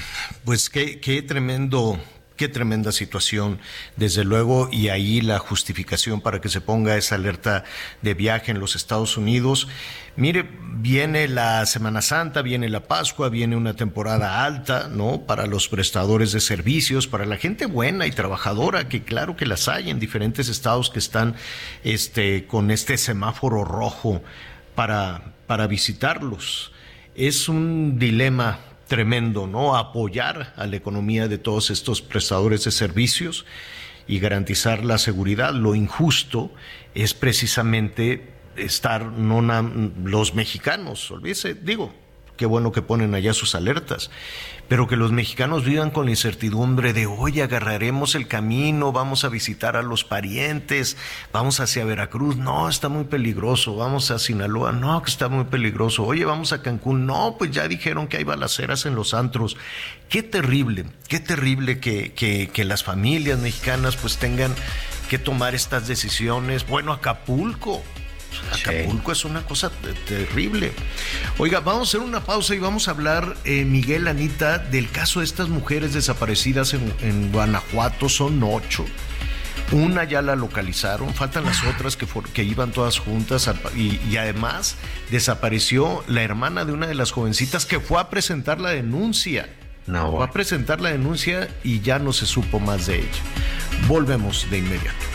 pues qué, qué tremendo Qué tremenda situación, desde luego, y ahí la justificación para que se ponga esa alerta de viaje en los Estados Unidos. Mire, viene la Semana Santa, viene la Pascua, viene una temporada alta, ¿no? Para los prestadores de servicios, para la gente buena y trabajadora, que claro que las hay en diferentes estados que están este, con este semáforo rojo para, para visitarlos. Es un dilema tremendo, ¿no? Apoyar a la economía de todos estos prestadores de servicios y garantizar la seguridad. Lo injusto es precisamente estar no los mexicanos, olvídese, digo, qué bueno que ponen allá sus alertas, pero que los mexicanos vivan con la incertidumbre de hoy agarraremos el camino, vamos a visitar a los parientes, vamos hacia Veracruz, no, está muy peligroso, vamos a Sinaloa, no, que está muy peligroso, oye, vamos a Cancún, no, pues ya dijeron que hay balaceras en los antros. Qué terrible, qué terrible que, que, que las familias mexicanas pues tengan que tomar estas decisiones. Bueno, Acapulco, Acapulco es una cosa terrible. Oiga, vamos a hacer una pausa y vamos a hablar, eh, Miguel, Anita, del caso de estas mujeres desaparecidas en, Guanajuato. Son ocho. Una ya la localizaron, faltan las otras que, que iban todas juntas y, y, además desapareció la hermana de una de las jovencitas que fue a presentar la denuncia. No, fue a presentar la denuncia y ya no se supo más de ella. Volvemos de inmediato.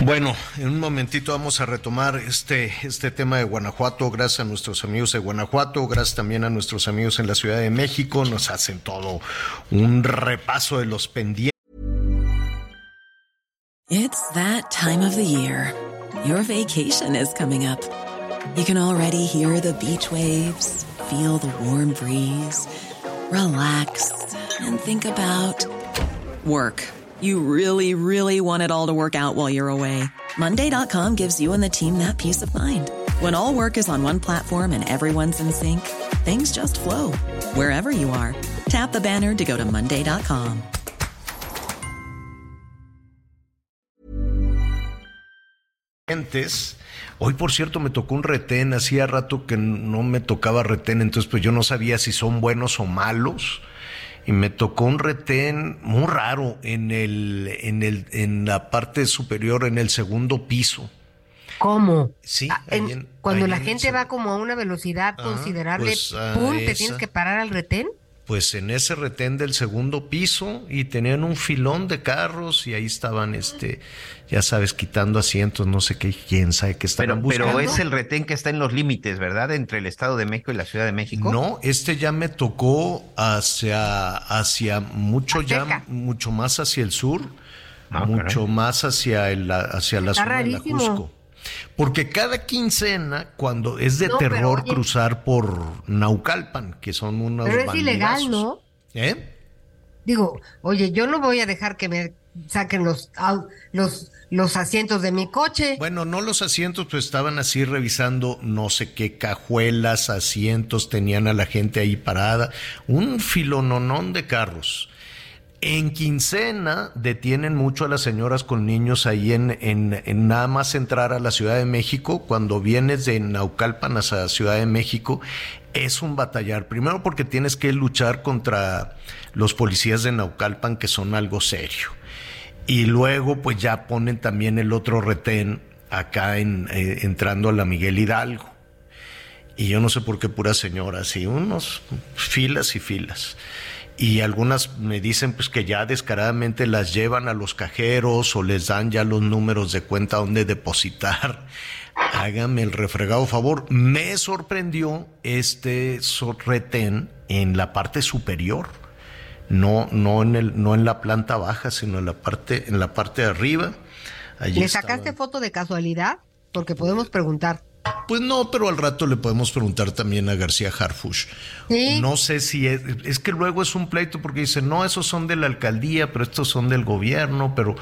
Bueno, en un momentito vamos a retomar este, este tema de Guanajuato, gracias a nuestros amigos de Guanajuato, gracias también a nuestros amigos en la Ciudad de México, nos hacen todo un repaso de los pendientes. It's that time of the year. Your vacation is coming up. You can already hear the beach waves, feel the warm breeze, relax and think about work. You really, really want it all to work out while you're away. Monday.com gives you and the team that peace of mind. When all work is on one platform and everyone's in sync, things just flow wherever you are. Tap the banner to go to Monday.com. Hoy, por cierto, me tocó un retén. Hacía rato que no me tocaba retén, entonces pues yo no sabía si son buenos o malos. Y me tocó un retén muy raro en el, en el, en la parte superior, en el segundo piso. ¿Cómo? Sí, ah, cuando la gente va como a una velocidad considerable, pues, ¡pum! ¿Te tienes que parar al retén? Pues en ese retén del segundo piso y tenían un filón de carros y ahí estaban, este, ya sabes, quitando asientos, no sé qué, quién sabe qué estaban pero, Pero es el retén que está en los límites, ¿verdad? Entre el Estado de México y la Ciudad de México. No, este ya me tocó hacia, hacia mucho ya, mucho más hacia el sur, ah, mucho más hacia, el, hacia la zona de la Cusco. Porque cada quincena, cuando es de terror cruzar por Naucalpan, que son unos Pero es ilegal, ¿no? ¿Eh? Digo, oye, yo no voy a dejar que me saquen los, los, los asientos de mi coche. Bueno, no los asientos, pues estaban así revisando no sé qué cajuelas, asientos, tenían a la gente ahí parada, un filononón de carros. En quincena detienen mucho a las señoras con niños ahí en, en, nada más entrar a la Ciudad de México. Cuando vienes de Naucalpan hacia Ciudad de México, es un batallar. Primero porque tienes que luchar contra los policías de Naucalpan, que son algo serio. Y luego, pues ya ponen también el otro retén acá en, eh, entrando a la Miguel Hidalgo. Y yo no sé por qué puras señoras, y unos filas y filas y algunas me dicen pues que ya descaradamente las llevan a los cajeros o les dan ya los números de cuenta donde depositar. Hágame el refregado favor. Me sorprendió este retén en la parte superior. No, no en el, no en la planta baja, sino en la parte, en la parte de arriba. ¿Le sacaste foto de casualidad? Porque podemos preguntar. Pues no, pero al rato le podemos preguntar también a García Harfush. No sé si es, es que luego es un pleito porque dice, no, esos son de la alcaldía, pero estos son del gobierno, pero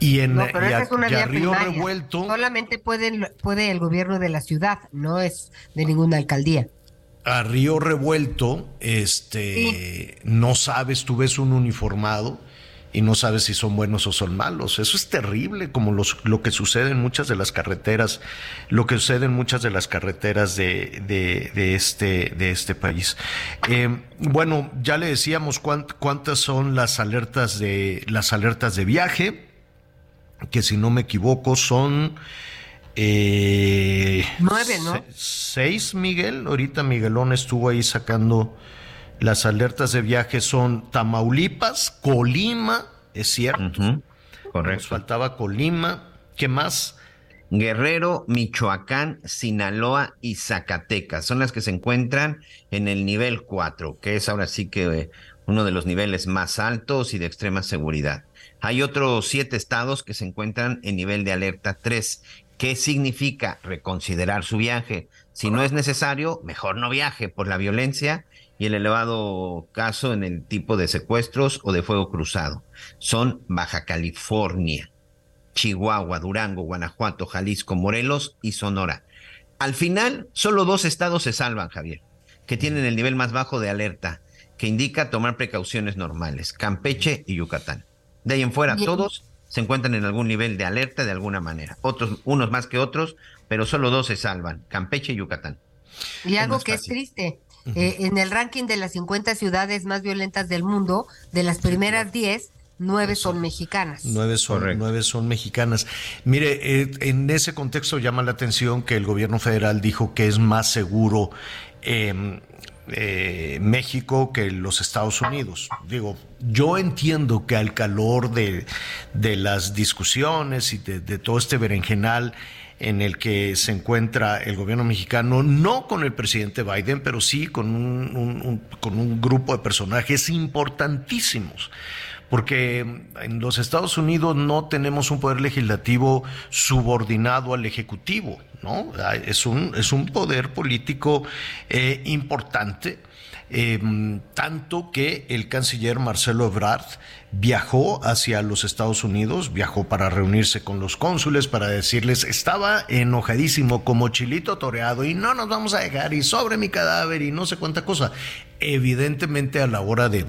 y en no, Río Revuelto. Solamente puede el gobierno de la ciudad, no es de ninguna alcaldía. a Río Revuelto, este, no sabes, tú ves un uniformado y no sabes si son buenos o son malos. Eso es terrible, como los, lo que sucede en muchas de las carreteras, lo que sucede en muchas de las carreteras de, de, este, de este país. Eh, bueno, ya le decíamos cuántas son las alertas de, las alertas de viaje, que si no me equivoco son eh, Nueve, ¿no? Seis, Miguel. Ahorita Miguelón estuvo ahí sacando las alertas de viaje. Son Tamaulipas, Colima, es cierto. Correcto. Nos faltaba Colima. ¿Qué más? Guerrero, Michoacán, Sinaloa y Zacatecas. Son las que se encuentran en el nivel 4, que es ahora sí que eh, uno de los niveles más altos y de extrema seguridad. Hay otros siete estados que se encuentran en nivel de alerta 3 ¿Qué significa reconsiderar su viaje? Si no es necesario, mejor no viaje por la violencia y el elevado caso en el tipo de secuestros o de fuego cruzado. Son Baja California, Chihuahua, Durango, Guanajuato, Jalisco, Morelos y Sonora. Al final, solo dos estados se salvan, Javier, que tienen el nivel más bajo de alerta, que indica tomar precauciones normales, Campeche y Yucatán. De ahí en fuera, todos se encuentran en algún nivel de alerta de alguna manera. Otros, unos más que otros, pero solo dos se salvan, Campeche y Yucatán. Y algo que es triste, eh, en el ranking de las 50 ciudades más violentas del mundo, de las primeras 10, nueve son mexicanas. Nueve son, nueve son mexicanas. Mire, eh, en ese contexto llama la atención que el gobierno federal dijo que es más seguro eh, eh, México que los Estados Unidos. Digo, yo entiendo que al calor de, las discusiones y de, todo este berenjenal en el que se encuentra el gobierno mexicano, no con el presidente Biden, pero sí con un, con un grupo de personajes importantísimos porque en los Estados Unidos no tenemos un poder legislativo subordinado al ejecutivo, ¿no? Es un, es un poder político eh, importante. Em, tanto que el canciller Marcelo Ebrard viajó hacia los Estados Unidos, viajó para reunirse con los cónsules, para decirles, estaba enojadísimo como chilito toreado y no nos vamos a dejar y sobre mi cadáver y no sé cuánta cosa. Evidentemente a la hora de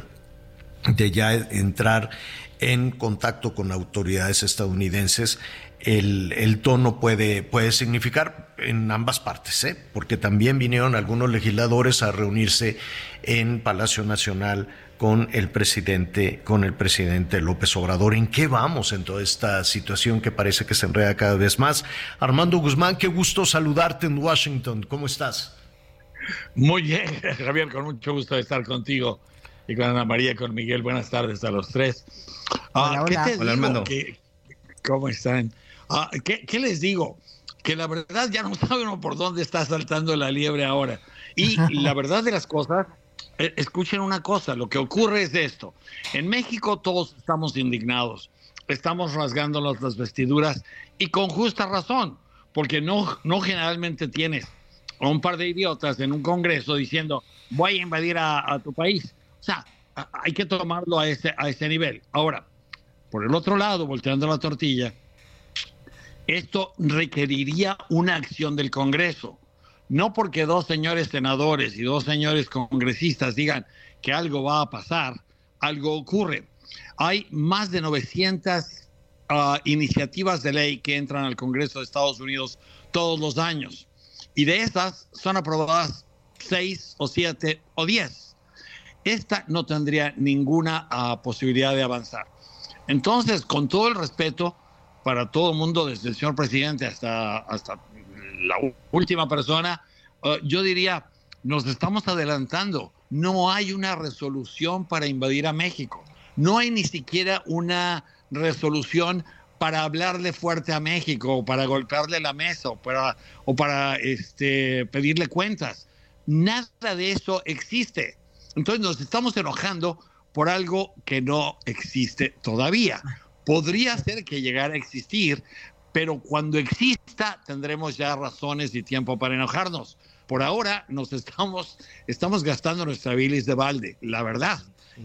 de ya entrar en contacto con autoridades estadounidenses, el, tono puede, puede significar en ambas partes, ¿eh? porque también vinieron algunos legisladores a reunirse en Palacio Nacional con el presidente, con el presidente López Obrador. ¿En qué vamos en toda esta situación que parece que se enreda cada vez más? Armando Guzmán, qué gusto saludarte en Washington. ¿Cómo estás? Muy bien, Javier, con mucho gusto de estar contigo y con Ana María, con Miguel. Buenas tardes a los tres. Ah, ¿qué te digo? ¿Cómo están? Ah, ¿qué, les digo? Que la verdad ya no saben por dónde está saltando la liebre ahora. Y la verdad de las cosas, eh, escuchen una cosa, lo que ocurre es esto. En México todos estamos indignados, estamos rasgándonos las vestiduras y con justa razón, porque no, no generalmente tienes a un par de idiotas en un congreso diciendo voy a invadir a tu país o sea, hay que tomarlo a ese, a ese nivel. Ahora, por el otro lado, volteando la tortilla, esto requeriría una acción del Congreso. No porque dos señores senadores y dos señores congresistas digan que algo va a pasar, algo ocurre. Hay más de 900 ah, iniciativas de ley que entran al Congreso de Estados Unidos todos los años. Y de esas son aprobadas seis o siete o diez esta no tendría ninguna ah, posibilidad de avanzar. Entonces, con todo el respeto para todo mundo, desde el señor presidente hasta, hasta la última persona, ah, yo diría, nos estamos adelantando. No hay una resolución para invadir a México. No hay ni siquiera una resolución para hablarle fuerte a México, o para golpearle la mesa, o para, o para este, pedirle cuentas. Nada de eso existe. Entonces nos estamos enojando por algo que no existe todavía. Podría ser que llegara a existir, pero cuando exista tendremos ya razones y tiempo para enojarnos. Por ahora nos estamos, estamos gastando nuestra bilis de balde, la verdad.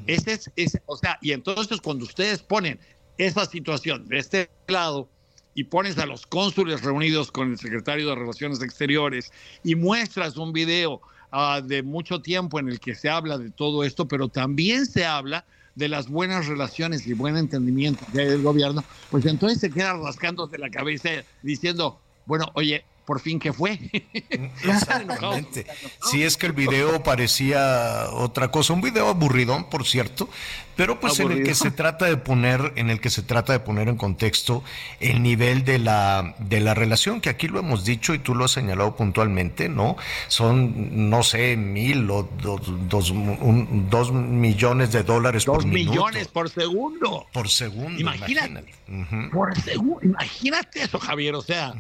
Ese es, o sea, y entonces cuando ustedes ponen esa situación de este lado y pones a los cónsules reunidos con el secretario de Relaciones Exteriores y muestras un video ah, de mucho tiempo en el que se habla de todo esto, pero también se habla de las buenas relaciones y buen entendimiento que hay del gobierno, pues entonces se queda rascándose la cabeza diciendo, bueno, oye, por fin que fue. Exactamente. Si es que el video parecía otra cosa, un video aburridón, por cierto, pero pues en el que se trata de poner, en el que se trata de poner en contexto el nivel de la de la relación, que aquí lo hemos dicho y tú lo has señalado puntualmente, ¿no? Son, no sé, mil o dos, dos, dos millones de dólares dos por millones por segundo. Por segundo. Imagínate. Por segundo. Imagínate eso, Javier. O sea.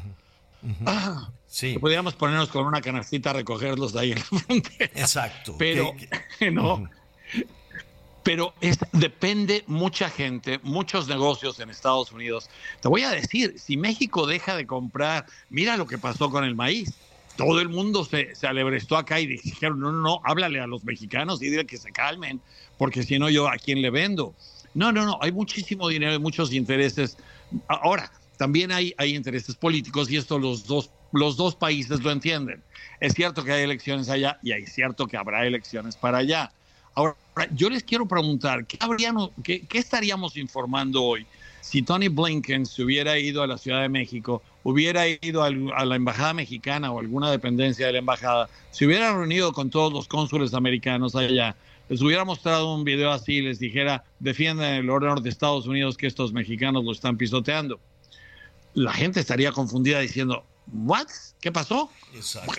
Ah, sí. Podríamos ponernos con una canastita a recogerlos de ahí en la frontera. Exacto. Pero, no. Pero es, depende mucha gente, muchos negocios en Estados Unidos. Te voy a decir, si México deja de comprar, mira lo que pasó con el maíz. Todo el mundo se, se alebrestó acá y dijeron, no, no, no, háblale a los mexicanos y dile que se calmen, porque si no, yo a quién le vendo. No, no, no, hay muchísimo dinero y muchos intereses. Ahora, también hay, hay intereses políticos y esto los dos, los dos países lo entienden. Es cierto que hay elecciones allá y es cierto que habrá elecciones para allá. Ahora, yo les quiero preguntar, ¿qué, qué, qué estaríamos informando hoy si Tony Blinken se hubiera ido a la Ciudad de México, hubiera ido a la Embajada Mexicana o alguna dependencia de la Embajada, se hubiera reunido con todos los cónsules americanos allá, les hubiera mostrado un video así y les dijera, defiendan el honor de Estados Unidos que estos mexicanos lo están pisoteando la gente estaría confundida diciendo, ¿what? ¿Qué pasó?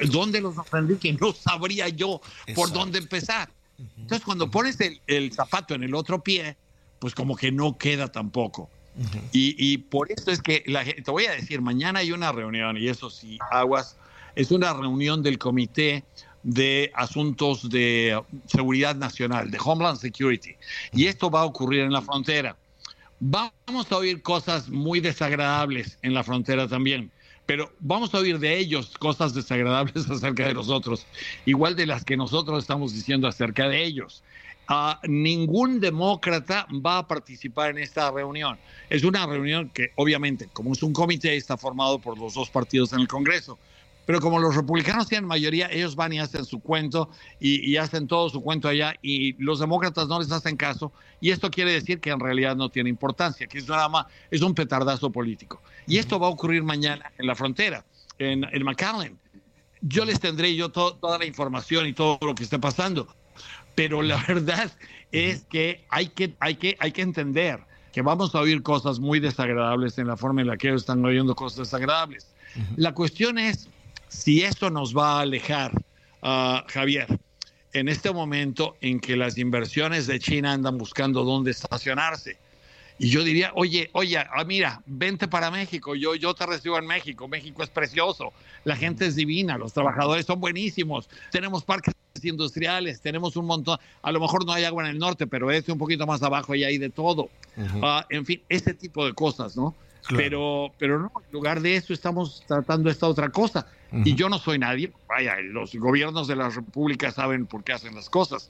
¿Dónde los ofendí? Que no sabría yo por dónde empezar. Entonces, cuando pones el, zapato en el otro pie, pues como que no queda tampoco. y, por eso es que la, te voy a decir, mañana hay una reunión, y eso sí, aguas, es una reunión del Comité de Asuntos de Seguridad Nacional, de Homeland Security. Y esto va a ocurrir en la frontera. Vamos a oír cosas muy desagradables en la frontera también, pero vamos a oír de ellos cosas desagradables acerca de nosotros, igual de las que nosotros estamos diciendo acerca de ellos. Uh, ningún demócrata va a participar en esta reunión. Es una reunión que obviamente, como es un comité, está formado por los dos partidos en el Congreso. Pero como los republicanos tienen mayoría, ellos van y hacen su cuento y, hacen todo su cuento allá y los demócratas no les hacen caso. Y esto quiere decir que en realidad no tiene importancia, que es nada más, es un petardazo político. Y esto va a ocurrir mañana en la frontera, en, en McAllen. Yo les tendré yo toda la información y todo lo que esté pasando. Pero la verdad es que hay que, hay que, hay que entender que vamos a oír cosas muy desagradables en la forma en la que ellos están oyendo cosas desagradables. La cuestión es si esto nos va a alejar, uh, Javier, en este momento en que las inversiones de China andan buscando dónde estacionarse. Y yo diría, oye, oye, ah, mira, vente para México, yo, yo te recibo en México, México es precioso, la gente es divina, los trabajadores son buenísimos, tenemos parques industriales, tenemos un montón, a lo mejor no hay agua en el norte, pero este un poquito más abajo y hay de todo. Ah, en fin, este tipo de cosas, ¿no? Pero, pero no, en lugar de eso estamos tratando esta otra cosa. Y yo no soy nadie, vaya, los gobiernos de la República saben por qué hacen las cosas.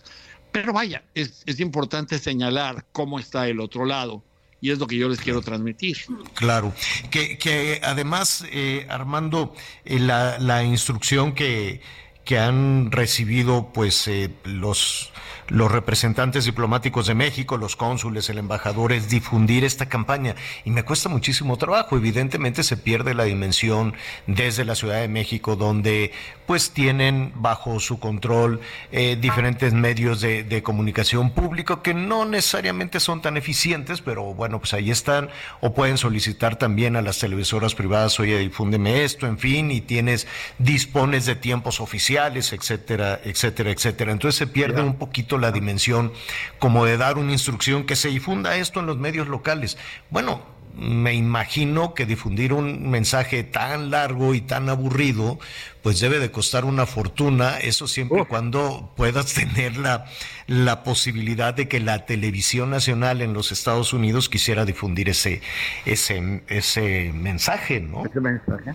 Pero vaya, es, es importante señalar cómo está el otro lado y es lo que yo les quiero transmitir. Claro, que, que además, eh, Armando, eh, la, la, instrucción que, que han recibido pues eh, los los representantes diplomáticos de México, los cónsules, el embajador, es difundir esta campaña. Y me cuesta muchísimo trabajo. Evidentemente se pierde la dimensión desde la Ciudad de México, donde pues tienen bajo su control eh, diferentes medios de, de, comunicación público que no necesariamente son tan eficientes, pero bueno, pues ahí están. O pueden solicitar también a las televisoras privadas, oye, difúndeme esto, en fin, y tienes, dispones de tiempos oficiales, etcétera, etcétera, etcétera. Entonces se pierde un poquito la dimensión como de dar una instrucción que se difunda esto en los medios locales. Bueno, me imagino que difundir un mensaje tan largo y tan aburrido, pues debe de costar una fortuna, eso siempre y cuando puedas tener la, la posibilidad de que la televisión nacional en los Estados Unidos quisiera difundir ese, ese, ese mensaje, ¿no? Ese mensaje.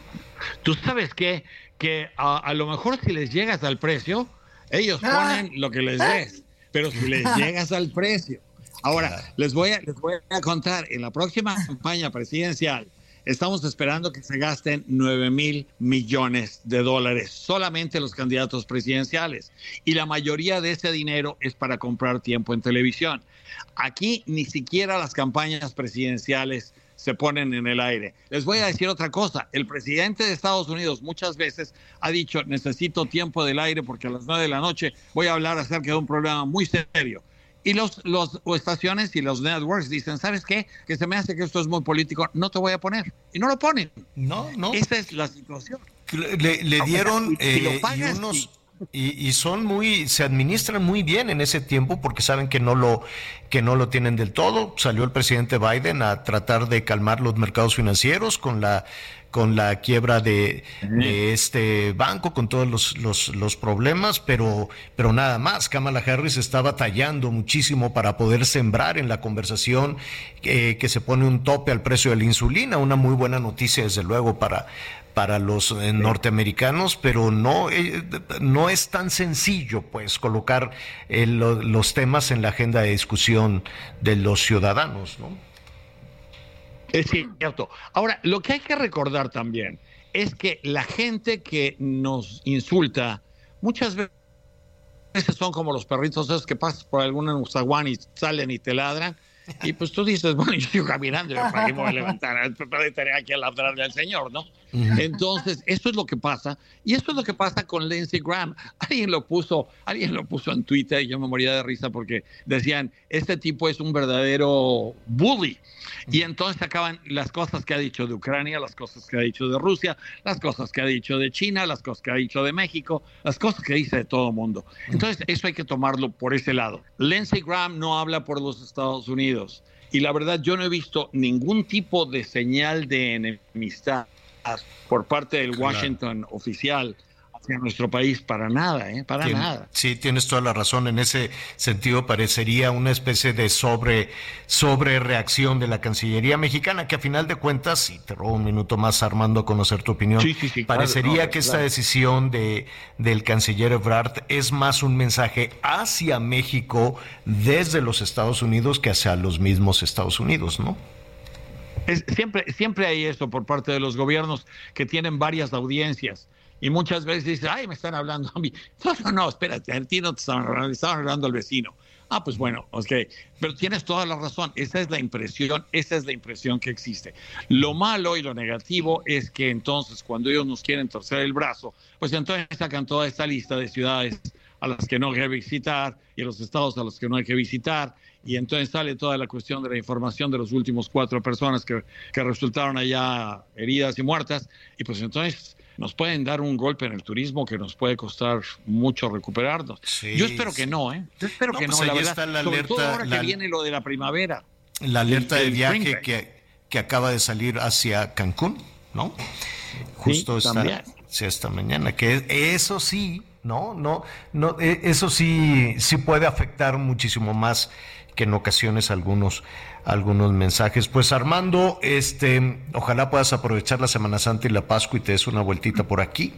Tú sabes que, que a, a, lo mejor si les llegas al precio, ellos ponen lo que les des pero si les llegas al precio. Ahora, les, voy a, les voy a contar, en la próxima campaña presidencial, Estamos esperando que se gasten 9 mil millones de dólares solamente los candidatos presidenciales. Y la mayoría de ese dinero es para comprar tiempo en televisión. Aquí ni siquiera las campañas presidenciales se ponen en el aire. Les voy a decir otra cosa. El presidente de Estados Unidos muchas veces ha dicho, necesito tiempo del aire porque a las nueve de la noche voy a hablar acerca de un problema muy serio. Y los, los estaciones y los networks dicen, ¿sabes qué? Que se me hace que esto es muy político, no te voy a poner. Y no lo ponen. No, no. Esa es la situación. Le, le dieron lo eh, y unos y- y, son muy se administran muy bien en ese tiempo porque saben que no lo que no lo tienen del todo. Salió el presidente Biden a tratar de calmar los mercados financieros con la con la quiebra de, de este banco, con todos los, los, los problemas, pero, pero nada más. Kamala Harris está batallando muchísimo para poder sembrar en la conversación eh, que se pone un tope al precio de la insulina, una muy buena noticia desde luego para, para los eh, norteamericanos, pero no, eh, no es tan sencillo pues colocar eh, lo- los temas en la agenda de discusión de los ciudadanos, ¿no? Es cierto. Ahora, lo que hay que recordar también es que la gente que nos insulta muchas ve- veces son como los perritos esos que pasas por algún zaguán y salen y te ladran. Y pues tú dices, bueno, yo sigo caminando, yo para qué me voy a levantar, estaré aquí a ladrarle al señor, ¿no? Entonces, eso es lo que pasa. Y eso es lo que pasa con Lindsey Graham. Alguien lo puso, alguien lo puso en Twitter y yo me moría de risa porque decían, este tipo es un verdadero bully. Y entonces acaban las cosas que ha dicho de Ucrania, las cosas que ha dicho de Rusia, las cosas que ha dicho de China, las cosas que ha dicho de México, las cosas que dice de todo el mundo. Entonces, eso hay que tomarlo por ese lado. Lindsey Graham no habla por los Estados Unidos. Y la verdad, yo no he visto ningún tipo de señal de enemistad por parte del Washington oficial nuestro país para nada, ¿eh? Para Tien- nada. Sí, tienes toda la razón. En ese sentido, parecería una especie de sobre, sobre reacción de la Cancillería mexicana, que a final de cuentas, y te robo un minuto más, Armando, a conocer tu opinión, Sí, sí, sí, claro, parecería no, que esta decisión de, del canciller Ebrard es más un mensaje hacia México desde los Estados Unidos que hacia los mismos Estados Unidos, ¿no? Es- siempre, siempre hay eso por parte de los gobiernos que tienen varias audiencias. Y muchas veces dices, ay, me están hablando a mí. No, no, no, espérate, a ti no te estaban hablando, estaban hablando al vecino. Ah, pues bueno, ok. Pero tienes toda la razón. Esa es la impresión, esa es la impresión que existe. Lo malo y lo negativo es que entonces cuando ellos nos quieren torcer el brazo, pues entonces sacan toda esta lista de ciudades a las que no hay que visitar y los estados a los que no hay que visitar. Y entonces sale toda la cuestión de la información de los últimos cuatro personas que, que resultaron allá heridas y muertas. Y pues entonces nos pueden dar un golpe en el turismo que nos puede costar mucho recuperarnos. Sí, Yo espero sí. que no, ¿eh? Yo espero No, que pues no, la verdad. está la Sobre todo alerta, ahora la- que viene lo de la primavera. La alerta El- de viaje que, que acaba de salir hacia Cancún, ¿no? Justo Sí, esta, esta mañana, que eso sí, ¿no? No, no, eh, eso sí, sí puede afectar muchísimo más que en ocasiones algunos, algunos mensajes. Pues Armando, este, ojalá puedas aprovechar la Semana Santa y la Pascua y te des una vueltita por aquí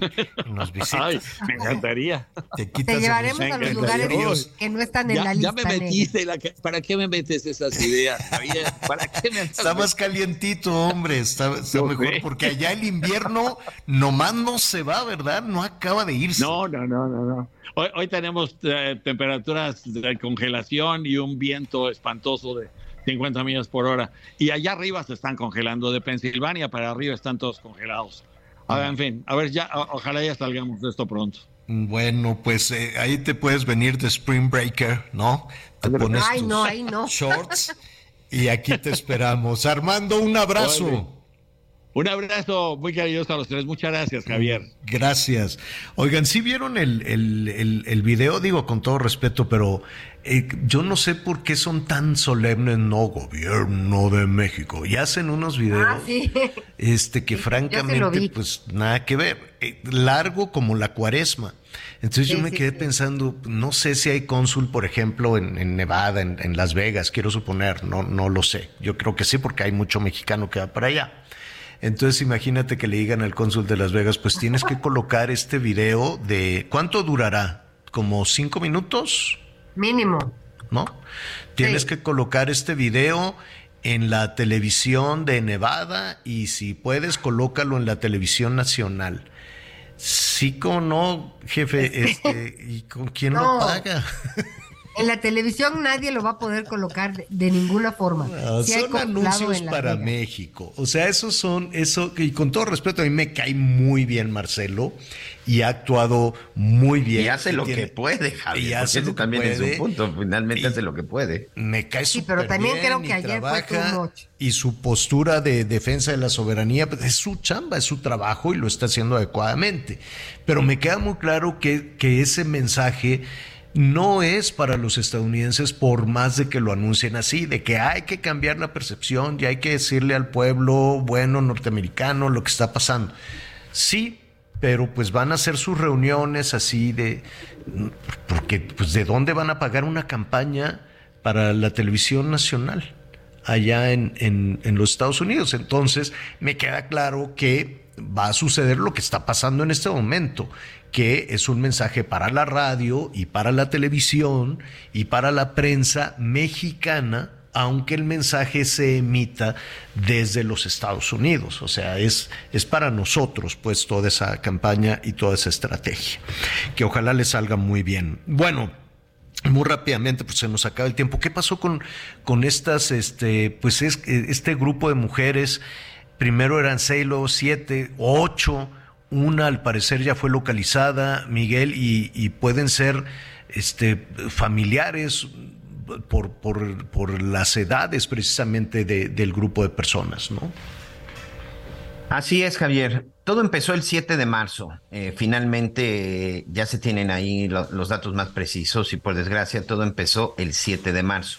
y nos visitas. Ay, me encantaría. te quitas Te llevaremos a los lugares Dios. que no están en Ya, la ya lista. me negra. metiste, la ¿para qué me metes esas ideas? Javier? ¿Para qué me Está más calientito, hombre. Está, mejor sé. porque allá el invierno nomás no se va, ¿verdad? No acaba de irse. No, no, no, no, no. Hoy, hoy tenemos eh, temperaturas de congelación y un viento espantoso de 50 millas por hora. Y allá arriba se están congelando. De Pensilvania para arriba están todos congelados. A ver, en fin, a ver, ya, o- ojalá ya salgamos de esto pronto. Bueno, pues eh, ahí te puedes venir de Spring Breaker, ¿no? Te pones Ay, tus no, ahí no. shorts y aquí te esperamos. Armando, un abrazo. Un abrazo muy cariñoso a los tres. Muchas gracias, Javier. Gracias. Oigan, ¿sí vieron el, el, el, el video? Digo con todo respeto, pero eh, yo no sé por qué son tan solemnes, no gobierno de México. Y hacen unos videos Ah, sí. este que Sí, francamente pues nada que ver Eh, largo como la cuaresma entonces yo me sí, quedé sí. pensando no sé si hay cónsul por ejemplo en, en Nevada en, en Las Vegas quiero suponer no no lo sé yo creo que sí porque hay mucho mexicano que va para allá entonces imagínate que le digan al cónsul de Las Vegas pues tienes que colocar este video de cuánto durará como cinco minutos Mínimo. ¿no? Tienes Sí. que colocar este video en la televisión de Nevada y si puedes, colócalo en la televisión nacional. Sí, como no, jefe, este, ¿y con quién lo paga? En la televisión nadie lo va a poder colocar de, de ninguna forma. No, hay son anuncios para Vegas. México. O sea, esos son, eso, y con todo respeto, a mí me cae muy bien Marcelo y ha actuado muy bien. Y hace lo tiene- que puede, Javier. y hace que también es puede. un punto. Finalmente hace lo que puede. Me cae Sí, pero también bien creo que ayer trabaja. Y su postura de defensa de la soberanía pues, es su chamba, es su trabajo y lo está haciendo adecuadamente. Pero me queda muy claro que, que ese mensaje no es para los estadounidenses por más de que lo anuncien así, de que hay que cambiar la percepción y hay que decirle al pueblo bueno norteamericano lo que está pasando. Sí, pero pues van a hacer sus reuniones así de porque pues de dónde van a pagar una campaña para la televisión nacional allá en, en- en los Estados Unidos. Entonces me queda claro que va a suceder lo que está pasando en este momento, que es un mensaje para la radio y para la televisión y para la prensa mexicana aunque el mensaje se emita desde los Estados Unidos. O sea, es, es para nosotros, pues, toda esa campaña y toda esa estrategia. Que ojalá le salga muy bien. Bueno, muy rápidamente, pues se nos acaba el tiempo. ¿Qué pasó con, con estas, este, pues es, este grupo de mujeres? Primero eran seis, luego siete, ocho. Una al parecer ya fue localizada, Miguel, y, pueden ser este, familiares por, por, por las edades precisamente de- del grupo de personas, ¿no? Así es, Javier. Todo empezó el 7 de marzo. Eh, finalmente eh, ya se tienen ahí lo- los datos más precisos y por desgracia todo empezó el 7 de marzo.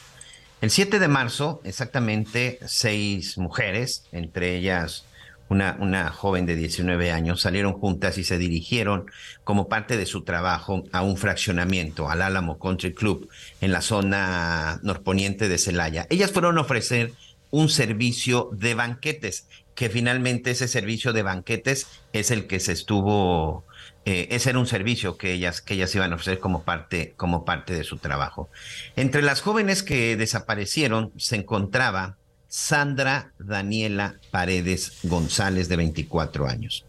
El 7 de marzo, exactamente seis mujeres, entre ellas una, una joven de 19 años, salieron juntas y se dirigieron como parte de su trabajo a un fraccionamiento, al Álamo Country Club, en la zona norponiente de Celaya. Ellas fueron a ofrecer un servicio de banquetes, que finalmente ese servicio de banquetes es el que se estuvo, eh, ese era un servicio que ellas, que ellas iban a ofrecer como parte, como parte de su trabajo. Entre las jóvenes que desaparecieron se encontraba Sandra Daniela Paredes González, de 24 años.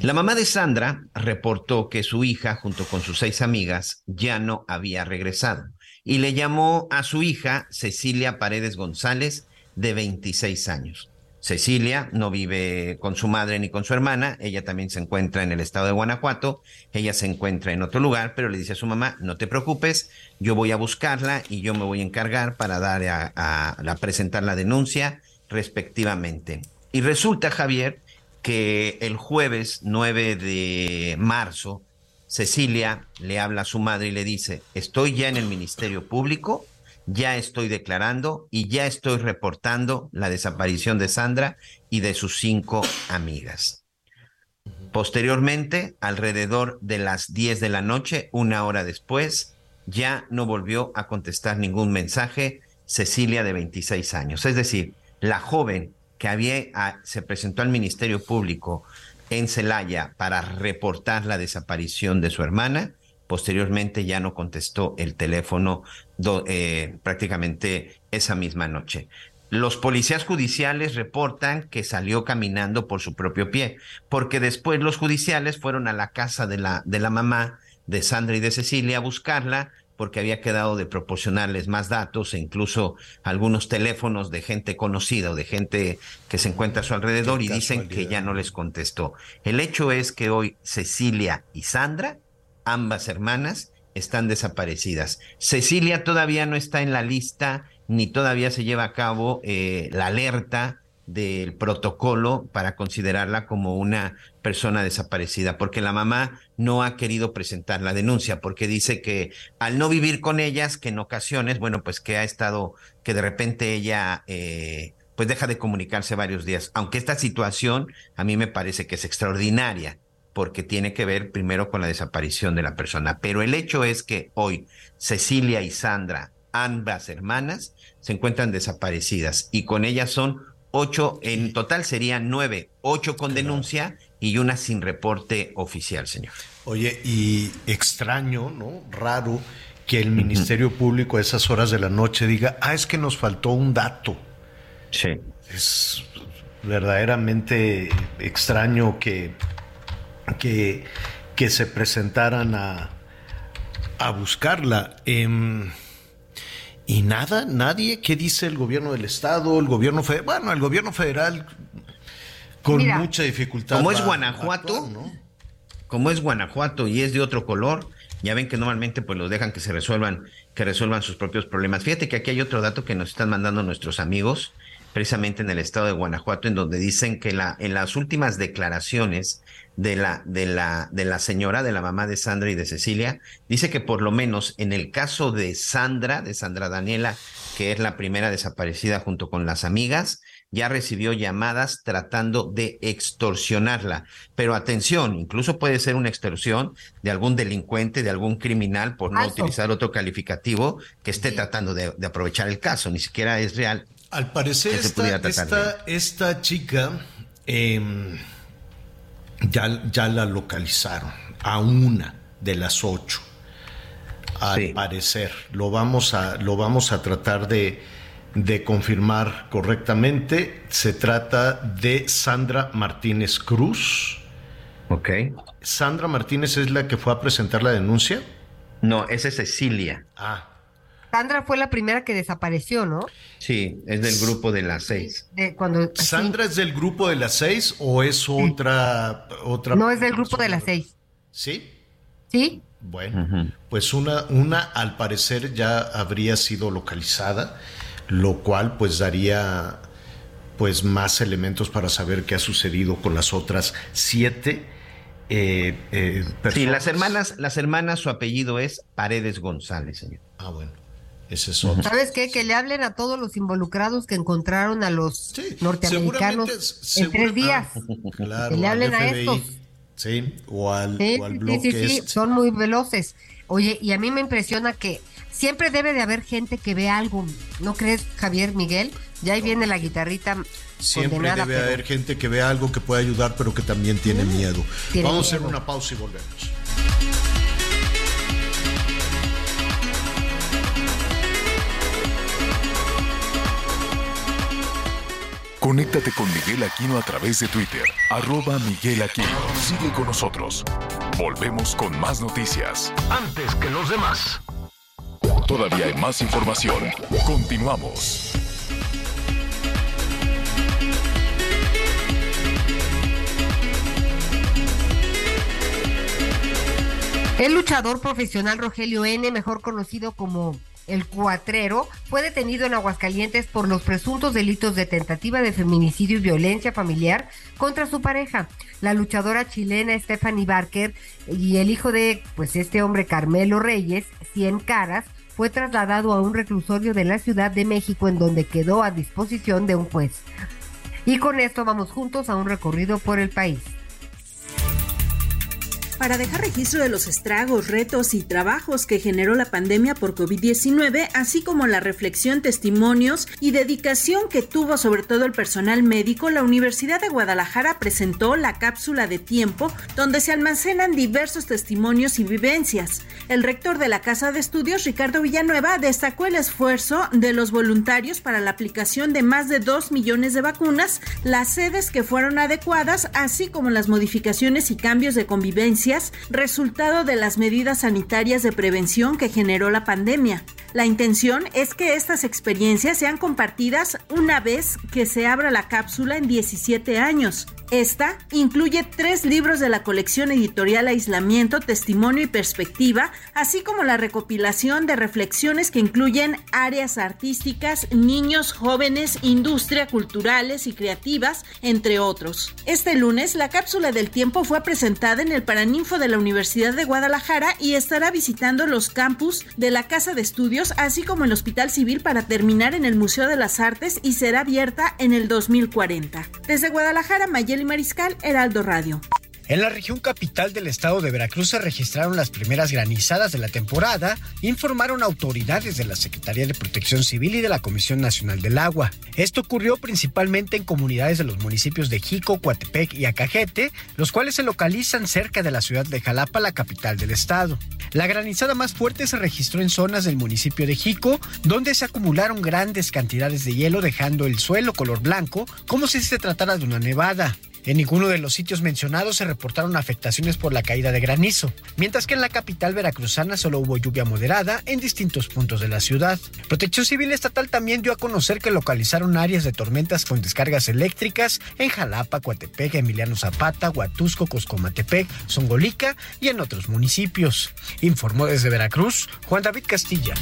La mamá de Sandra reportó que su hija, junto con sus seis amigas, ya no había regresado y le llamó a su hija Cecilia Paredes González, de 26 años. Cecilia no vive con su madre ni con su hermana, ella también se encuentra en el estado de Guanajuato, ella se encuentra en otro lugar, pero le dice a su mamá, no te preocupes, yo voy a buscarla y yo me voy a encargar para dar a, a- presentar la denuncia respectivamente. Y resulta, Javier, que el jueves 9 de marzo, Cecilia le habla a su madre y le dice, estoy ya en el Ministerio Público, ya estoy declarando y ya estoy reportando la desaparición de Sandra y de sus cinco amigas. Posteriormente, alrededor de las 10 de la noche, una hora después, ya no volvió a contestar ningún mensaje Cecilia de 26 años. Es decir, la joven que había, ah, se presentó al Ministerio Público en Celaya para reportar la desaparición de su hermana, posteriormente ya no contestó el teléfono do- eh, prácticamente esa misma noche. Los policías judiciales reportan que salió caminando por su propio pie, porque después los judiciales fueron a la casa de la, de la mamá de Sandra y de Cecilia a buscarla, porque había quedado de proporcionarles más datos e incluso algunos teléfonos de gente conocida o de gente que se encuentra a su alrededor Qué y dicen que ya no les contestó. El hecho es que hoy Cecilia y Sandra, ambas hermanas, están desaparecidas. Cecilia todavía no está en la lista ni todavía se lleva a cabo eh, la alerta del protocolo para considerarla como una persona desaparecida, porque la mamá no ha querido presentar la denuncia, porque dice que al no vivir con ellas, que en ocasiones, bueno, pues que ha estado, que de repente ella, eh, pues deja de comunicarse varios días, aunque esta situación a mí me parece que es extraordinaria, porque tiene que ver primero con la desaparición de la persona, pero el hecho es que hoy Cecilia y Sandra, ambas hermanas, se encuentran desaparecidas y con ellas son ocho, en total serían nueve, ocho con denuncia y una sin reporte oficial, señor. Oye, y extraño, ¿no? Raro que el Ministerio Público a esas horas de la noche diga, ah, es que nos faltó un dato. Sí. Es verdaderamente extraño que, que, que se presentaran a, a buscarla. Em, y nada, nadie, ¿qué dice el gobierno del estado, el gobierno federal? Bueno, el gobierno federal con Mira, mucha dificultad. Como es Guanajuato, actuar, ¿no? como es Guanajuato y es de otro color, ya ven que normalmente pues los dejan que se resuelvan, que resuelvan sus propios problemas. Fíjate que aquí hay otro dato que nos están mandando nuestros amigos, precisamente en el estado de Guanajuato, en donde dicen que la, en las últimas declaraciones de la, de la, de la señora, de la mamá de Sandra y de Cecilia, dice que por lo menos en el caso de Sandra, de Sandra Daniela, que es la primera desaparecida junto con las amigas, ya recibió llamadas tratando de extorsionarla. Pero atención, incluso puede ser una extorsión de algún delincuente, de algún criminal, por no utilizar otro calificativo, que esté tratando de, de aprovechar el caso. Ni siquiera es real. Al parecer, esta, esta, esta chica em, ya, ya la localizaron a una de las ocho. Al Sí. parecer, lo vamos a, lo vamos a tratar de, de confirmar correctamente. Se trata de Sandra Martínez Cruz. Ok. Sandra Martínez es la que fue a presentar la denuncia. No, esa es Cecilia. Ah, Sandra fue la primera que desapareció, ¿no? Sí, es del grupo de las seis. De cuando sí. ¿Sandra es del grupo de las seis o es otra, otra? No es del grupo de las seis. ¿Sí? ¿Sí? Bueno, pues una, una al parecer ya habría sido localizada, lo cual pues daría pues más elementos para saber qué ha sucedido con las otras siete eh, eh, personas. Sí, las hermanas, las hermanas, su apellido es Paredes González, señor. Ah, bueno, ese es otro. ¿Sabes qué? Que le hablen a todos los involucrados que encontraron a los Sí, norteamericanos en tres días. ah, claro, que le hablen al a FBI, estos. Sí, o al, Sí, o al sí, bloque. sí, sí, este. son muy veloces. Oye, y a mí me impresiona que siempre debe de haber gente que ve algo. ¿No crees, Javier Miguel? Ya ahí viene la guitarrita Siempre condenada, debe pero- haber gente que vea algo que pueda ayudar, pero que también tiene miedo. tiene Vamos a hacer miedo. una pausa y volvemos. Conéctate con Miguel Aquino a través de Twitter, arroba Miguel Aquino. Sigue con nosotros. Volvemos con más noticias. Antes que los demás. Todavía hay más información. Continuamos. El luchador profesional Rogelio N., mejor conocido como el Cuatrero, fue detenido en Aguascalientes por los presuntos delitos de tentativa de feminicidio y violencia familiar contra su pareja, la luchadora chilena Stephanie Barker, y el hijo de pues este hombre Carmelo Reyes, Cien Caras, fue trasladado a un reclusorio de la Ciudad de México en donde quedó a disposición de un juez. Y con esto vamos juntos a un recorrido por el país. Para dejar registro de los estragos, retos y trabajos que generó la pandemia por COVID-19, así como la reflexión, testimonios y dedicación que tuvo sobre todo el personal médico, la Universidad de Guadalajara presentó la cápsula de tiempo donde se almacenan diversos testimonios y vivencias. El rector de la Casa de Estudios, Ricardo Villanueva, destacó el esfuerzo de los voluntarios para la aplicación de más de 2 millones de vacunas, las sedes que fueron adecuadas, así como las modificaciones y cambios de convivencia resultado de las medidas sanitarias de prevención que generó la pandemia. La intención es que estas experiencias sean compartidas una vez que se abra la cápsula en 17 años. Esta incluye tres libros de la colección editorial Aislamiento, Testimonio y Perspectiva, así como la recopilación de reflexiones que incluyen áreas artísticas, niños, jóvenes, industria, culturales y creativas, entre otros. Este lunes, la cápsula del tiempo fue presentada en el Paraninfo de la Universidad de Guadalajara y estará visitando los campus de la Casa de Estudios, así como el Hospital Civil para terminar en el Museo de las Artes y será abierta en el 2040. Desde Guadalajara, Mayeli Mariscal, Heraldo Radio. En la región capital del estado de Veracruz se registraron las primeras granizadas de la temporada, informaron autoridades de la Secretaría de Protección Civil y de la Comisión Nacional del Agua. Esto ocurrió principalmente en comunidades de los municipios de Jico, Coatepec y Acajete, los cuales se localizan cerca de la ciudad de Jalapa, la capital del estado. La granizada más fuerte se registró en zonas del municipio de Jico, donde se acumularon grandes cantidades de hielo dejando el suelo color blanco, como si se tratara de una nevada. En ninguno de los sitios mencionados se reportaron afectaciones por la caída de granizo, mientras que en la capital veracruzana solo hubo lluvia moderada en distintos puntos de la ciudad. Protección Civil Estatal también dio a conocer que localizaron áreas de tormentas con descargas eléctricas en Jalapa, Coatepec, Emiliano Zapata, Huatusco, Coscomatepec, Zongolica y en otros municipios. Informó desde Veracruz Juan David Castilla.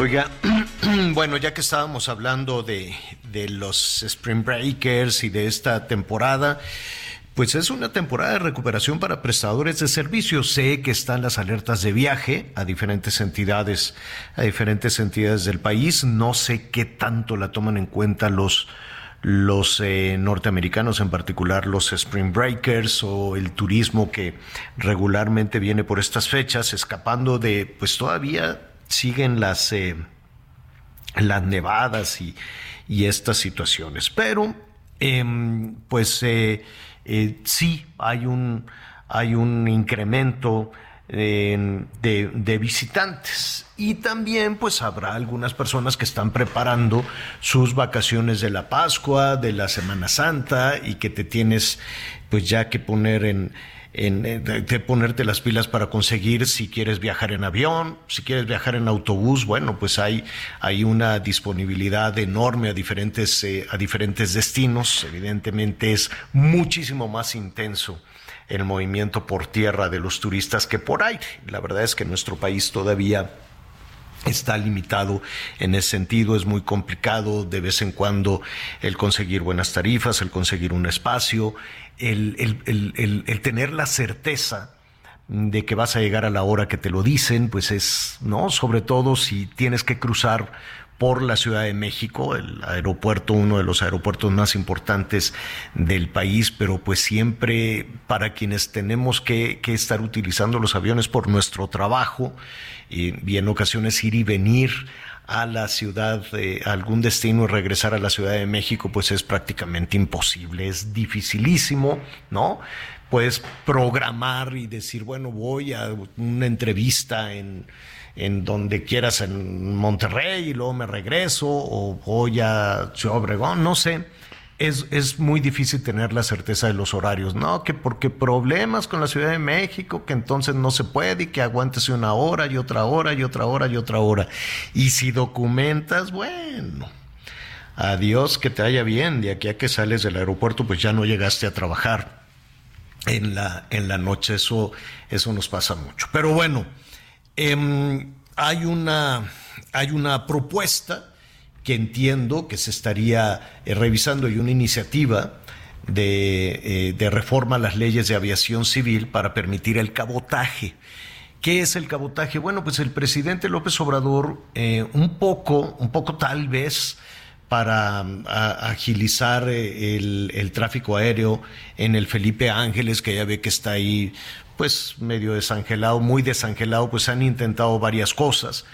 Oiga, bueno, ya que estábamos hablando de, de, los Spring Breakers y de esta temporada, pues es una temporada de recuperación para prestadores de servicios. Sé que están las alertas de viaje a diferentes entidades, a diferentes entidades del país. No sé qué tanto la toman en cuenta los los eh, norteamericanos, en particular los Spring Breakers o el turismo que regularmente viene por estas fechas, escapando de, pues todavía siguen las, eh, las nevadas y, y, estas situaciones. Pero, em, pues eh, eh, sí hay un, hay un incremento de, de, visitantes y también pues habrá algunas personas que están preparando sus vacaciones de la Pascua, de la Semana Santa y que te tienes pues ya que poner en, en, de, ponerte las pilas para conseguir si quieres viajar en avión, si quieres viajar en autobús, bueno, pues hay, hay una disponibilidad enorme a diferentes, eh, a diferentes destinos. Evidentemente es muchísimo más intenso el movimiento por tierra de los turistas que por aire. La verdad es que nuestro país todavía está limitado en ese sentido, es muy complicado de vez en cuando el conseguir buenas tarifas, el conseguir un espacio, el, tener la certeza de que vas a llegar a la hora que te lo dicen, pues es, ¿no? Sobre todo si tienes que cruzar por la Ciudad de México, el aeropuerto, uno de los aeropuertos más importantes del país, pero pues siempre para quienes tenemos que, que estar utilizando los aviones por nuestro trabajo y, y en ocasiones ir y venir a la ciudad, eh, a algún destino y regresar a la Ciudad de México, pues es prácticamente imposible, es dificilísimo, ¿no? Puedes programar y decir, bueno, voy a una entrevista en, en donde quieras en Monterrey y luego me regreso, o voy a Ciudad no sé es, es, muy difícil tener la certeza de los horarios, ¿no? Que porque problemas con la Ciudad de México, que entonces no se puede y que aguántese una hora y otra hora y otra hora y otra hora. Y si documentas, bueno, adiós, que te vaya bien, de aquí a que sales del aeropuerto, pues ya no llegaste a trabajar en la, en la noche, eso, eso nos pasa mucho. Pero bueno, eh, hay, una, hay una propuesta que entiendo que se estaría eh, revisando y una iniciativa de, eh, de, reforma a las leyes de aviación civil para permitir el cabotaje. ¿Qué es el cabotaje? Bueno, pues el presidente López Obrador, eh, un poco, un poco tal vez, para agilizar el, el, tráfico aéreo en el Felipe Ángeles, que ya ve que está ahí, pues medio desangelado, muy desangelado, pues han intentado varias cosas.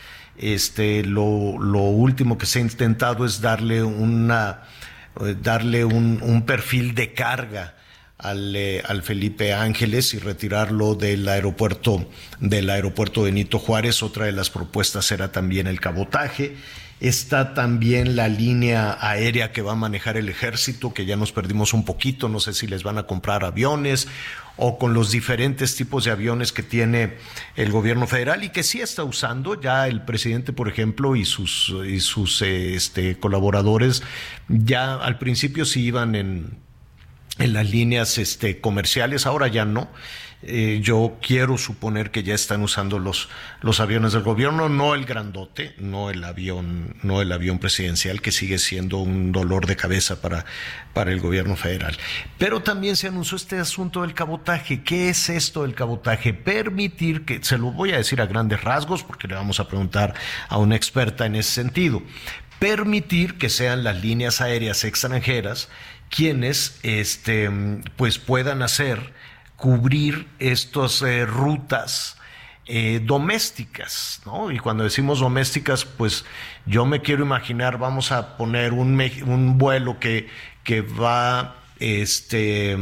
Este, lo, último que se ha intentado es darle una eh, darle un, perfil de carga al, eh, al, Felipe Ángeles y retirarlo del aeropuerto del aeropuerto Benito Juárez. Otra de las propuestas era también el cabotaje. Está también la línea aérea que va a manejar el ejército, que ya nos perdimos un poquito, no sé si les van a comprar aviones o con los diferentes tipos de aviones que tiene el gobierno federal y que sí está usando. Ya el presidente, por ejemplo, y sus, y sus este, colaboradores ya al principio sí iban en, en las líneas este, comerciales, ahora ya no. Eh, yo quiero suponer que ya están usando los, los aviones del gobierno, no el grandote, no el avión, no el avión presidencial, que sigue siendo un dolor de cabeza para, para el gobierno federal. Pero también se anunció este asunto del cabotaje. ¿Qué es esto del cabotaje? Permitir que, se lo voy a decir a grandes rasgos, porque le vamos a preguntar a una experta en ese sentido permitir que sean las líneas aéreas extranjeras quienes este, pues puedan hacer cubrir estas eh, rutas eh, domésticas, ¿no? Y cuando decimos domésticas, pues yo me quiero imaginar, vamos a poner un, un vuelo que, que va este,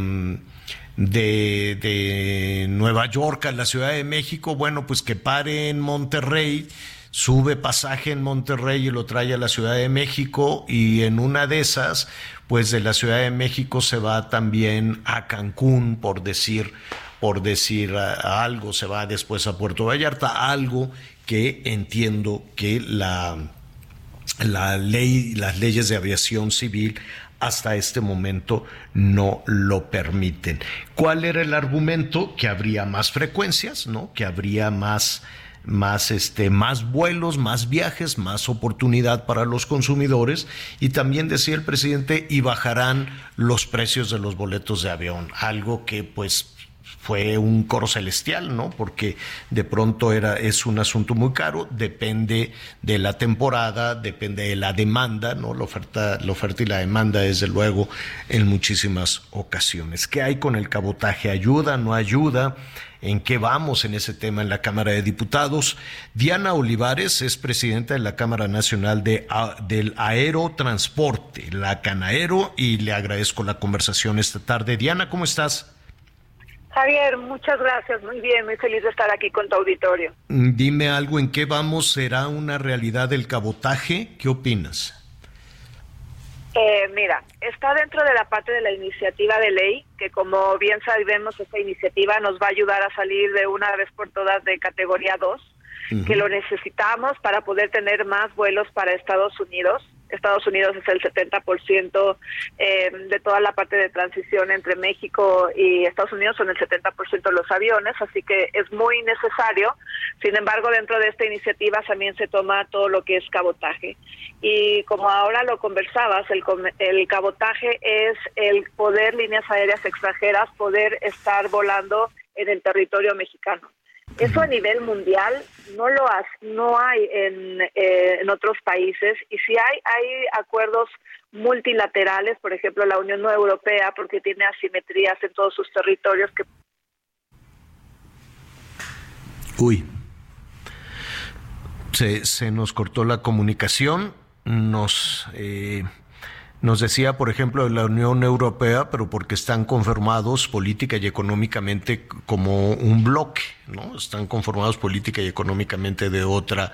de, de Nueva York a la Ciudad de México, bueno, pues que pare en Monterrey sube pasaje en Monterrey y lo trae a la Ciudad de México y en una de esas, pues de la Ciudad de México se va también a Cancún, por decir, por decir algo, se va después a Puerto Vallarta, algo que entiendo que la, la ley, las leyes de aviación civil hasta este momento no lo permiten. ¿Cuál era el argumento? Que habría más frecuencias, ¿no? Que habría más más este más vuelos, más viajes, más oportunidad para los consumidores y también decía el presidente y bajarán los precios de los boletos de avión, algo que pues fue un coro celestial, ¿no? Porque de pronto era, es un asunto muy caro, depende de la temporada, depende de la demanda, ¿no? La oferta, la oferta y la demanda, desde luego, en muchísimas ocasiones. ¿Qué hay con el cabotaje? ¿Ayuda? ¿No ayuda? En qué vamos en ese tema en la Cámara de Diputados. Diana Olivares es presidenta de la Cámara Nacional de, del Aerotransporte, la Canaero, y le agradezco la conversación esta tarde. Diana, ¿cómo estás? Javier, muchas gracias, muy bien, muy feliz de estar aquí con tu auditorio. Dime algo, ¿en qué vamos? ¿Será una realidad el cabotaje? ¿Qué opinas? Eh, mira, está dentro de la parte de la iniciativa de ley, que como bien sabemos, esta iniciativa nos va a ayudar a salir de una vez por todas de categoría 2, que lo necesitamos para poder tener más vuelos para Estados Unidos. Estados Unidos es el 70% eh, de toda la parte de transición entre México y Estados Unidos, son el 70% de los aviones, así que es muy necesario. Sin embargo, dentro de esta iniciativa también se toma todo lo que es cabotaje. Y como ahora lo conversabas, el, el cabotaje es el poder líneas aéreas extranjeras poder estar volando en el territorio mexicano. Eso a nivel mundial no lo has, no hay en, eh, en otros países y si hay hay acuerdos multilaterales, por ejemplo la Unión Europea, porque tiene asimetrías en todos sus territorios que. Uy, se, se nos cortó la comunicación, nos eh, nos decía, por ejemplo, de la Unión Europea, pero porque están conformados política y económicamente como un bloque, ¿no? Están conformados política y económicamente de otra,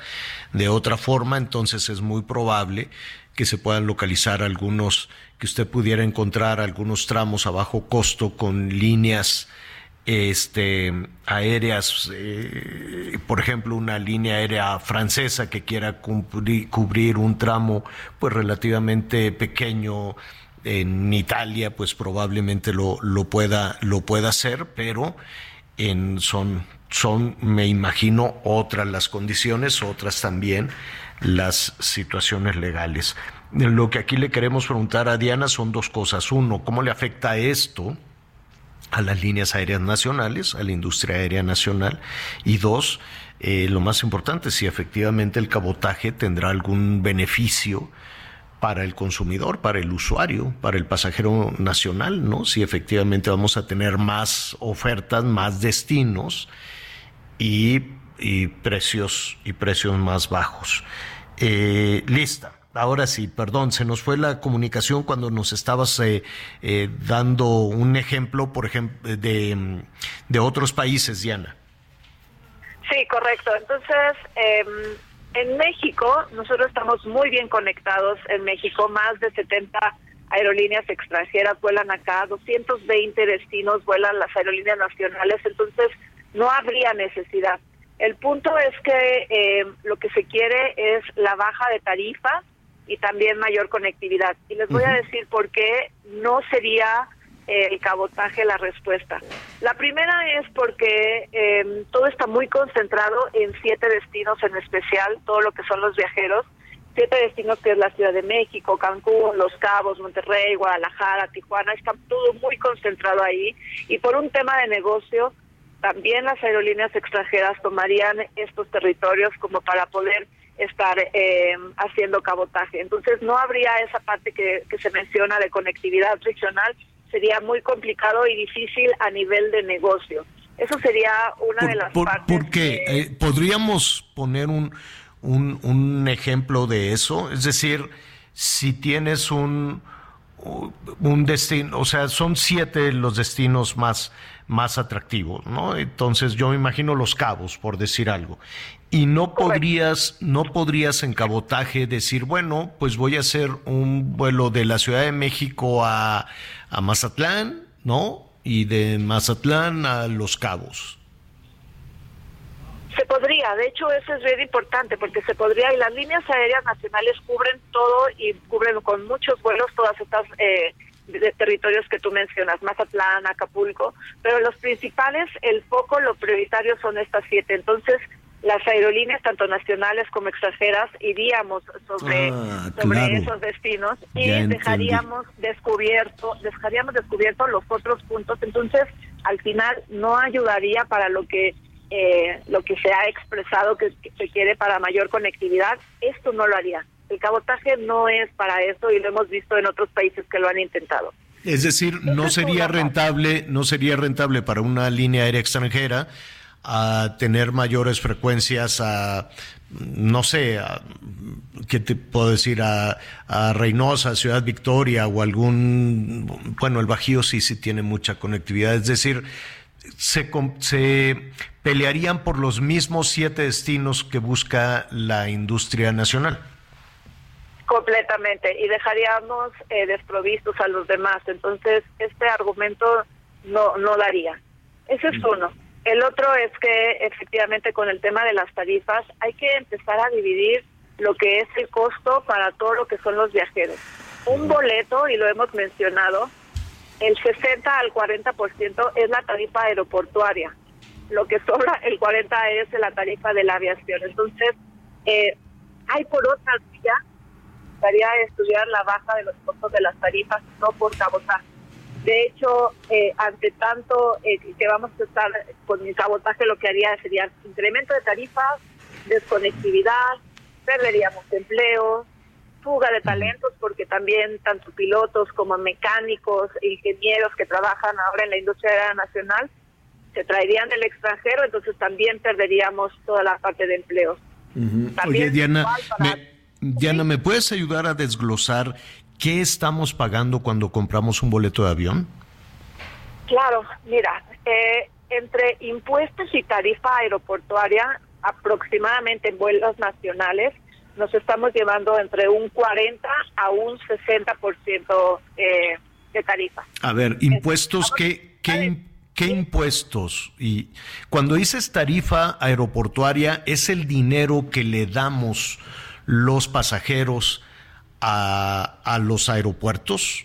de otra forma, entonces es muy probable que se puedan localizar algunos, que usted pudiera encontrar algunos tramos a bajo costo con líneas este, aéreas, eh, por ejemplo, una línea aérea francesa que quiera cubrir, un tramo pues relativamente pequeño en Italia, pues probablemente lo, lo pueda, lo pueda hacer, pero en, son, son, me imagino, otras las condiciones, otras también las situaciones legales. Lo que aquí le queremos preguntar a Diana son dos cosas. Uno, ¿cómo le afecta esto? A las líneas aéreas nacionales, a la industria aérea nacional, y dos, eh, lo más importante, si efectivamente el cabotaje tendrá algún beneficio para el consumidor, para el usuario, para el pasajero nacional, ¿no? Si efectivamente vamos a tener más ofertas, más destinos y, precios y precios más bajos. Eh, lista. Ahora sí, perdón, se nos fue la comunicación cuando nos estabas eh, eh, dando un ejemplo, por ejemplo, de, de, otros países, Diana. Sí, correcto. Entonces, em, en México, nosotros estamos muy bien conectados. En México, más de 70 aerolíneas extranjeras vuelan acá, 220 destinos vuelan las aerolíneas nacionales, entonces no habría necesidad. El punto es que em, lo que se quiere es la baja de tarifas y también mayor conectividad. Y les voy a decir por qué no sería eh, el cabotaje la respuesta. La primera es porque em, todo está muy concentrado en siete destinos en especial, todo lo que son los viajeros. Siete destinos que es la Ciudad de México, Cancún, Los Cabos, Monterrey, Guadalajara, Tijuana, está todo muy concentrado ahí. Y por un tema de negocio, también las aerolíneas extranjeras tomarían estos territorios como para poder estar eh, haciendo cabotaje. Entonces no habría esa parte que, que se menciona de conectividad regional, sería muy complicado y difícil a nivel de negocio. Eso sería una de las por, partes. ¿Por qué? Eh, ¿Podríamos poner un, un, un ejemplo de eso? Es decir, si tienes un, un destino, o sea, son siete los destinos más, más atractivos, ¿no? Entonces yo me imagino los cabos, por decir algo. Y no podrías, no podrías en cabotaje decir, bueno, pues voy a hacer un vuelo de la Ciudad de México a, a Mazatlán, ¿no? Y de Mazatlán a Los Cabos. Se podría, de hecho eso es bien importante porque se podría y las líneas aéreas nacionales cubren todo y cubren con muchos vuelos todas estas eh, de territorios que tú mencionas, Mazatlán, Acapulco, pero los principales, el foco, lo prioritario son estas siete. Entonces, las aerolíneas, tanto nacionales como extranjeras, iríamos sobre, Ah, sobre claro. esos destinos Ya y entendí. dejaríamos descubierto, dejaríamos descubierto los otros puntos. Entonces, al final no ayudaría para lo que eh, lo que se ha expresado que, que se quiere para mayor conectividad. Esto no lo haría. El cabotaje no es para eso y lo hemos visto en otros países que lo han intentado. Es decir, no sería rentable, no sería rentable para una línea aérea extranjera a tener mayores frecuencias a no sé, a, ¿qué te puedo decir? A, a Reynosa, Ciudad Victoria o algún, bueno, el Bajío sí, sí tiene mucha conectividad, es decir, se, se pelearían por los mismos siete destinos que busca la industria nacional. Completamente, y dejaríamos eh, desprovistos a los demás. Entonces, este argumento no, no daría. Ese es uno. El otro es que efectivamente con el tema de las tarifas hay que empezar a dividir lo que es el costo para todo lo que son los viajeros. Un boleto, y lo hemos mencionado, el 60 al 40% es la tarifa aeroportuaria. Lo que sobra, el 40 es la tarifa de la aviación. Entonces, eh, hay por otra vía gustaría estudiar la baja de los costos de las tarifas, no por cabotaje. De hecho, eh, ante tanto eh, que vamos a estar con el cabotaje, lo que haría sería incremento de tarifas, desconectividad, perderíamos empleos, fuga de talentos, porque también tanto pilotos como mecánicos, ingenieros que trabajan ahora en la industria nacional, se traerían del extranjero, entonces también perderíamos toda la parte de empleos. Oye, También Diana, igual para- me, Diana, ¿me puedes ayudar a desglosar qué estamos pagando cuando compramos un boleto de avión? Claro, mira, eh, entre impuestos y tarifa aeroportuaria, aproximadamente en vuelos nacionales, nos estamos llevando entre un 40 a un 60% eh, de tarifa. A ver, impuestos, ¿qué, qué, qué impuestos? Y cuando dices tarifa aeroportuaria, ¿es el dinero que le damos los pasajeros a, a los aeropuertos?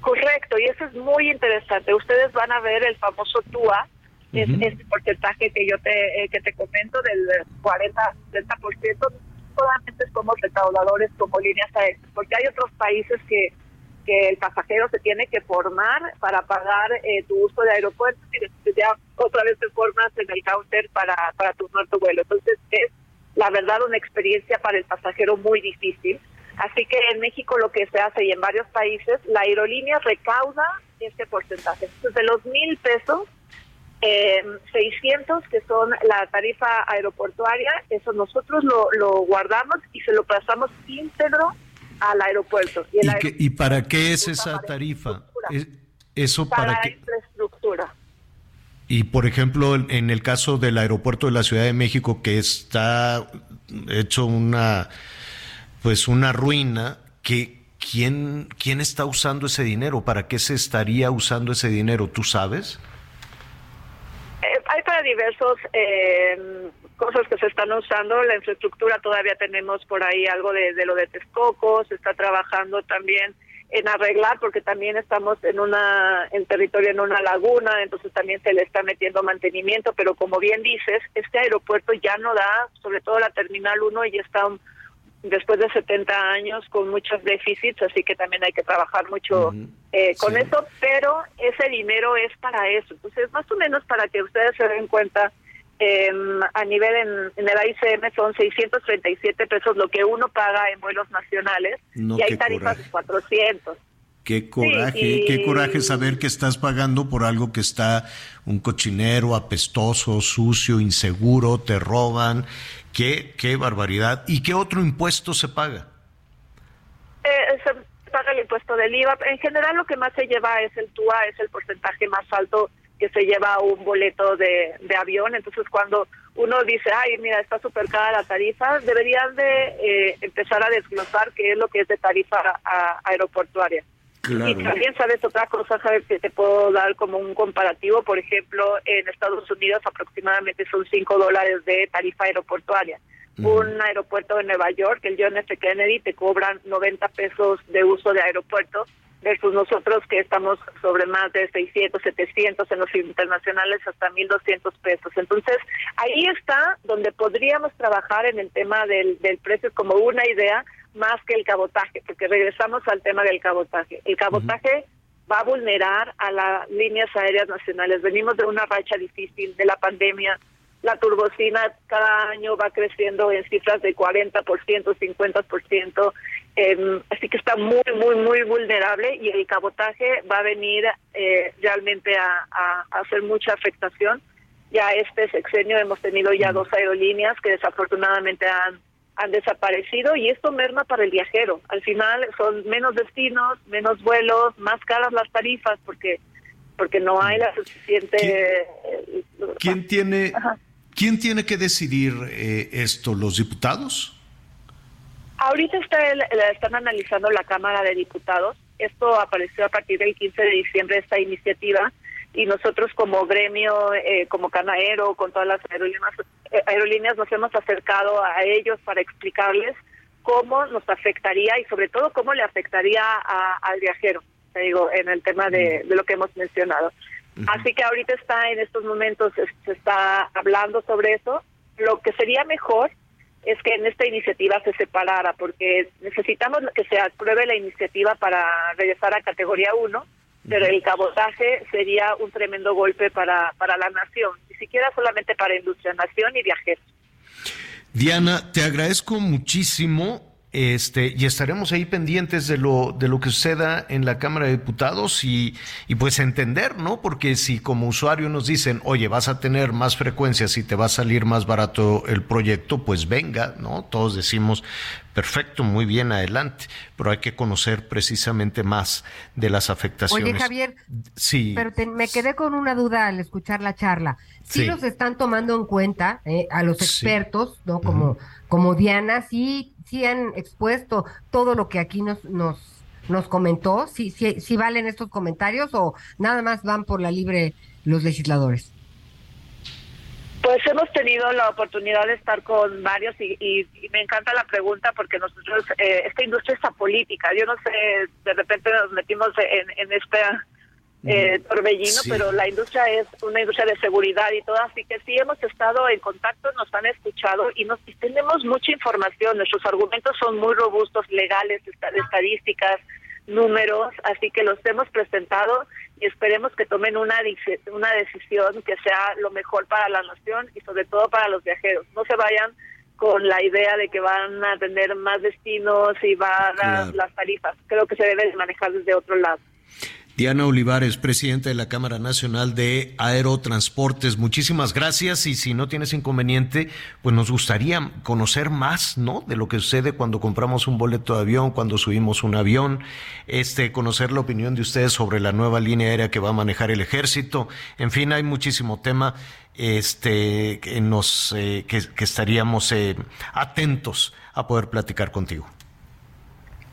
Correcto, y eso es muy interesante. Ustedes van a ver el famoso TUA, es Ujú. este porcentaje que yo te eh, que te comento del 40-60%, solamente somos recaudadores como líneas aéreas, porque hay otros países que que el pasajero se tiene que formar para pagar eh, tu uso de aeropuertos y después ya otra vez te formas en el counter para, para tu vuelo. Entonces es la verdad una experiencia para el pasajero muy difícil. Así que en México lo que se hace y en varios países, la aerolínea recauda este porcentaje. Entonces de los mil pesos, eh, 600 que son la tarifa aeroportuaria, eso nosotros lo, lo guardamos y se lo pasamos íntegro al aeropuerto. Y el ¿Y, aer- qué- y para qué es esa tarifa? Es- Eso para, para qué. infraestructura. Y por ejemplo, en el caso del aeropuerto de la Ciudad de México, que está hecho una, pues una ruina, que quién, quién está usando ese dinero, para qué se estaría usando ese dinero, ¿tú sabes? Eh, hay para diversos eh, cosas que se están usando. La infraestructura todavía tenemos por ahí algo de, lo de Texcoco. Se está trabajando también en arreglar porque también estamos en una en territorio en una laguna, entonces también se le está metiendo mantenimiento. Pero como bien dices, este aeropuerto ya no da, sobre todo la terminal 1 y está un- después de 70 años con muchos déficits, así que también hay que trabajar mucho eh, con Sí. eso, pero ese dinero es para eso. Entonces, más o menos para que ustedes se den cuenta em, a nivel en, en el AICM son 637 pesos lo que uno paga en vuelos nacionales No, y hay tarifas coraje. de 400. Qué coraje, y- qué coraje saber que estás pagando por algo que está un cochinero, apestoso, sucio, inseguro, te roban. Qué, qué barbaridad. ¿Y qué otro impuesto se paga? Eh, se paga el impuesto del IVA. En general lo que más se lleva es el TUA, es el porcentaje más alto que se lleva un boleto de, avión. Entonces cuando uno dice, ay, mira, está súper cara la tarifa, deberían de eh, empezar a desglosar qué es lo que es de tarifa aeroportuaria. Y también sabes otra cosa, Javier, que te puedo dar como un comparativo. Por ejemplo, en Estados Unidos aproximadamente son 5 dólares de tarifa aeroportuaria. Un aeropuerto de Nueva York, el John F. Kennedy, te cobran 90 pesos de uso de aeropuerto versus nosotros que estamos sobre más de 600, 700 en los internacionales hasta 1.200 pesos. Entonces, ahí está donde podríamos trabajar en el tema del, del precio como una idea más que el cabotaje, porque regresamos al tema del cabotaje. El cabotaje va a vulnerar a las líneas aéreas nacionales. Venimos de una racha difícil de la pandemia. La turbocina cada año va creciendo en cifras de 40%, 50%. eh, así que está muy, muy, muy vulnerable y el cabotaje va a venir eh, realmente a, a- a hacer mucha afectación. Ya este sexenio hemos tenido ya dos aerolíneas que desafortunadamente han han desaparecido y esto merma para el viajero. Al final son menos destinos, menos vuelos, más caras las tarifas porque porque no hay la suficiente eh, ¿Quién tiene, ¿quién tiene que decidir eh, esto? ¿Los diputados? Ahorita está el- están analizando la Cámara de Diputados. Esto apareció a partir del 15 de diciembre, esta iniciativa, y nosotros como gremio, eh, como Canaero, con todas las aerolíneas, eh, aerolíneas, nos hemos acercado a ellos para explicarles cómo nos afectaría y sobre todo cómo le afectaría a- al viajero, te digo, en el tema de, de lo que hemos mencionado. Así que ahorita está en estos momentos, se- se está hablando sobre eso. Lo que sería mejor es que en esta iniciativa se separara, porque necesitamos que se apruebe la iniciativa para regresar a categoría 1, pero el cabotaje sería un tremendo golpe para, para la nación, ni siquiera solamente para industria, nación y viajeros. Diana, te agradezco muchísimo. Este, y estaremos ahí pendientes de lo, de lo que suceda en la Cámara de Diputados y, y pues entender, ¿no? Porque si como usuario nos dicen, oye, vas a tener más frecuencias y te va a salir más barato el proyecto, pues venga, ¿no? Todos decimos, perfecto, muy bien, adelante, pero hay que conocer precisamente más de las afectaciones. Oye, Javier, Sí. pero te- me quedé con una duda al escuchar la charla. Sí, Sí. los están tomando en cuenta eh, a los Sí. expertos, ¿no? Como, como Diana, sí, sí han expuesto todo lo que aquí nos, nos, nos comentó. Sí, sí, sí valen estos comentarios o nada más van por la libre los legisladores. Pues hemos tenido la oportunidad de estar con varios y, y- y me encanta la pregunta porque nosotros, eh, esta industria es apolítica. Yo no sé, de repente nos metimos en, en este eh, torbellino, Sí. pero la industria es una industria de seguridad y todo, así que sí hemos estado en contacto, nos han escuchado y, nos, y tenemos mucha información. Nuestros argumentos son muy robustos, legales, esta- estadísticas, números, así que los hemos presentado y esperemos que tomen una, una decisión que sea lo mejor para la nación y sobre todo para los viajeros. No se vayan con la idea de que van a tener más destinos y van a Claro. las tarifas. Creo que se debe de manejar desde otro lado. Diana Olivares, presidenta de la Cámara Nacional de Aerotransportes, muchísimas gracias y si no tienes inconveniente, pues nos gustaría conocer más, ¿no? De lo que sucede cuando compramos un boleto de avión, cuando subimos un avión, este, conocer la opinión de ustedes sobre la nueva línea aérea que va a manejar el ejército, en fin, hay muchísimo tema, este, que nos, eh, que, estaríamos eh, atentos a poder platicar contigo.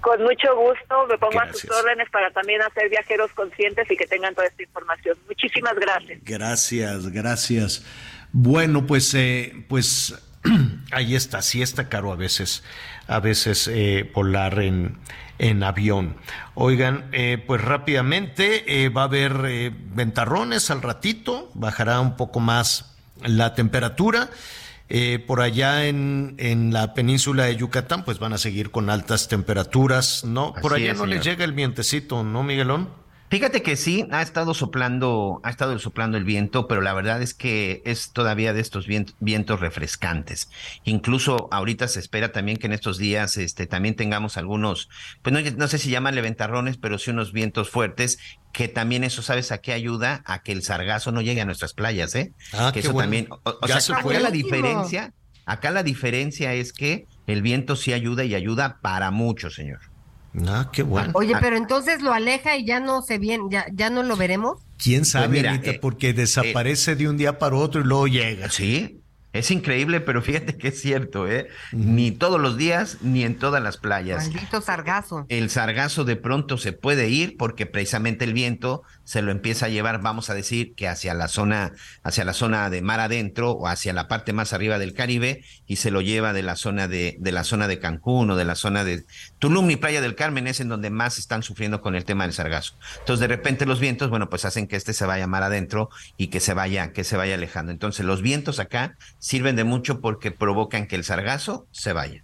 Con mucho gusto, me pongo a sus órdenes para también hacer viajeros conscientes y que tengan toda esta información. Muchísimas gracias. Gracias, gracias. Bueno, pues, eh, pues ahí está, sí está caro a veces, a veces eh, volar en, en avión. Oigan, eh, pues rápidamente eh, va a haber eh, ventarrones al ratito, bajará un poco más la temperatura. Eh, por allá en, en la península de Yucatán, pues van a seguir con altas temperaturas, ¿no? Por allá es, no les llega el vientecito, ¿no, Miguelón? Fíjate que sí, ha estado soplando, ha estado soplando el viento, pero la verdad es que es todavía de estos vientos refrescantes. Incluso ahorita se espera también que en estos días este, también tengamos algunos, pues no, no sé si llaman ventarrones, pero sí unos vientos fuertes que también eso, ¿sabes a qué ayuda? A que el sargazo no llegue a nuestras playas, ¿eh? Ah, que qué eso bueno. también, o, sea, se fue. acá la diferencia, acá la diferencia es que el viento sí ayuda y ayuda para mucho, señor. Ah, qué bueno. Oye, pero entonces lo aleja y ya no se viene, ya, ya no lo veremos. ¿Quién sabe, Pues mira, Anita? eh, Porque desaparece de un día para otro y luego llega. Sí, es increíble, pero fíjate que es cierto, ¿eh? Ni todos los días, ni en todas las playas. Maldito sargazo. El sargazo de pronto se puede ir porque precisamente el viento se lo empieza a llevar, vamos a decir, que hacia la zona, hacia la zona de mar adentro o hacia la parte más arriba del Caribe y se lo lleva de la zona de, de la zona de Cancún o de la zona de Tulum y Playa del Carmen es en donde más están sufriendo con el tema del sargazo. Entonces de repente los vientos, bueno, pues hacen que este se vaya mar adentro y que se vaya, que se vaya alejando. Entonces los vientos acá sirven de mucho porque provocan que el sargazo se vaya.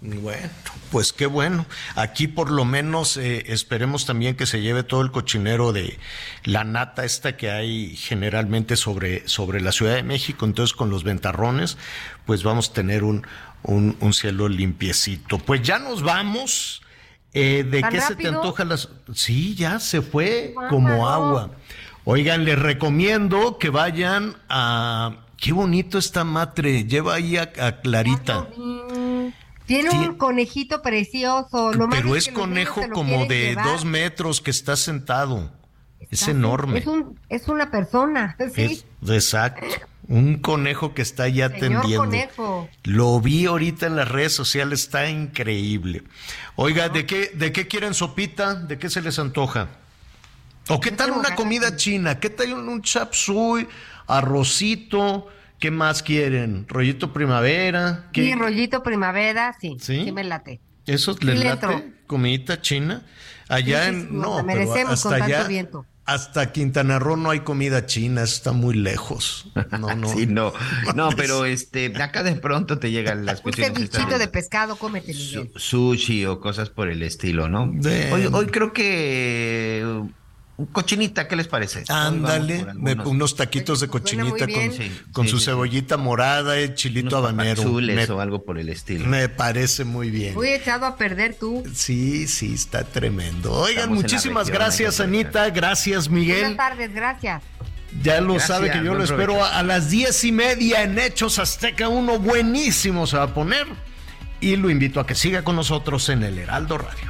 Bueno, pues qué bueno. Aquí por lo menos eh, esperemos también que se lleve todo el cochinero de la nata esta que hay generalmente sobre, sobre la Ciudad de México. Entonces con los ventarrones, pues vamos a tener un, un, un cielo limpiecito. Pues ya nos vamos. Eh, ¿De ¿Tan qué se te antoja las...? Sí, ya se fue como agua. Oigan, les recomiendo que vayan a... Qué bonito está Matre. Lleva ahí a, a Clarita. Mm, Tiene un conejito precioso. Lo Pero es que conejo como de llevar. dos metros que está sentado. Es enorme. Es, un, es una persona. Sí. Es- exacto. Un conejo que está ya atendiendo. conejo. Lo vi ahorita en las redes sociales, está increíble. Oiga, ¿de qué, ¿de qué quieren sopita? ¿De qué se les antoja? ¿O qué tal una comida china? ¿Qué tal un, un chap suey, arrocito? ¿Qué más quieren? ¿Rollito primavera? ¿Qué- Sí, rollito primavera, sí. ¿Sí? Sí, me late. ¿Eso Sí les le late? entro. ¿Comidita china? Allá Sí, sí, en... no, la pero merecemos hasta con tanto allá... viento. Hasta Quintana Roo no hay comida china, eso está muy lejos. No, no. Sí, no, no, pero este, de acá de pronto te llegan las Un cuestiones. estas cevichito de pescado, cómete, Miguel. sushi o cosas por el estilo, ¿no? De- Hoy, hoy creo que un cochinita, ¿qué les parece? Ándale, algunos- unos taquitos de cochinita con. Sí, con sí, su sí, sí. cebollita morada y chilito unos habanero. Me, o algo por el estilo. me parece muy bien. Fui echado a perder tú. Sí, sí, está tremendo. Oigan, Estamos muchísimas región, gracias. Anita. Gracias, Buenas Miguel. tardes, gracias. Ya lo Gracias, sabe que yo lo espero provecho. a las diez y media en Hechos Azteca. Uno buenísimo se va a poner. Y lo invito a que siga con nosotros en el Heraldo Radio.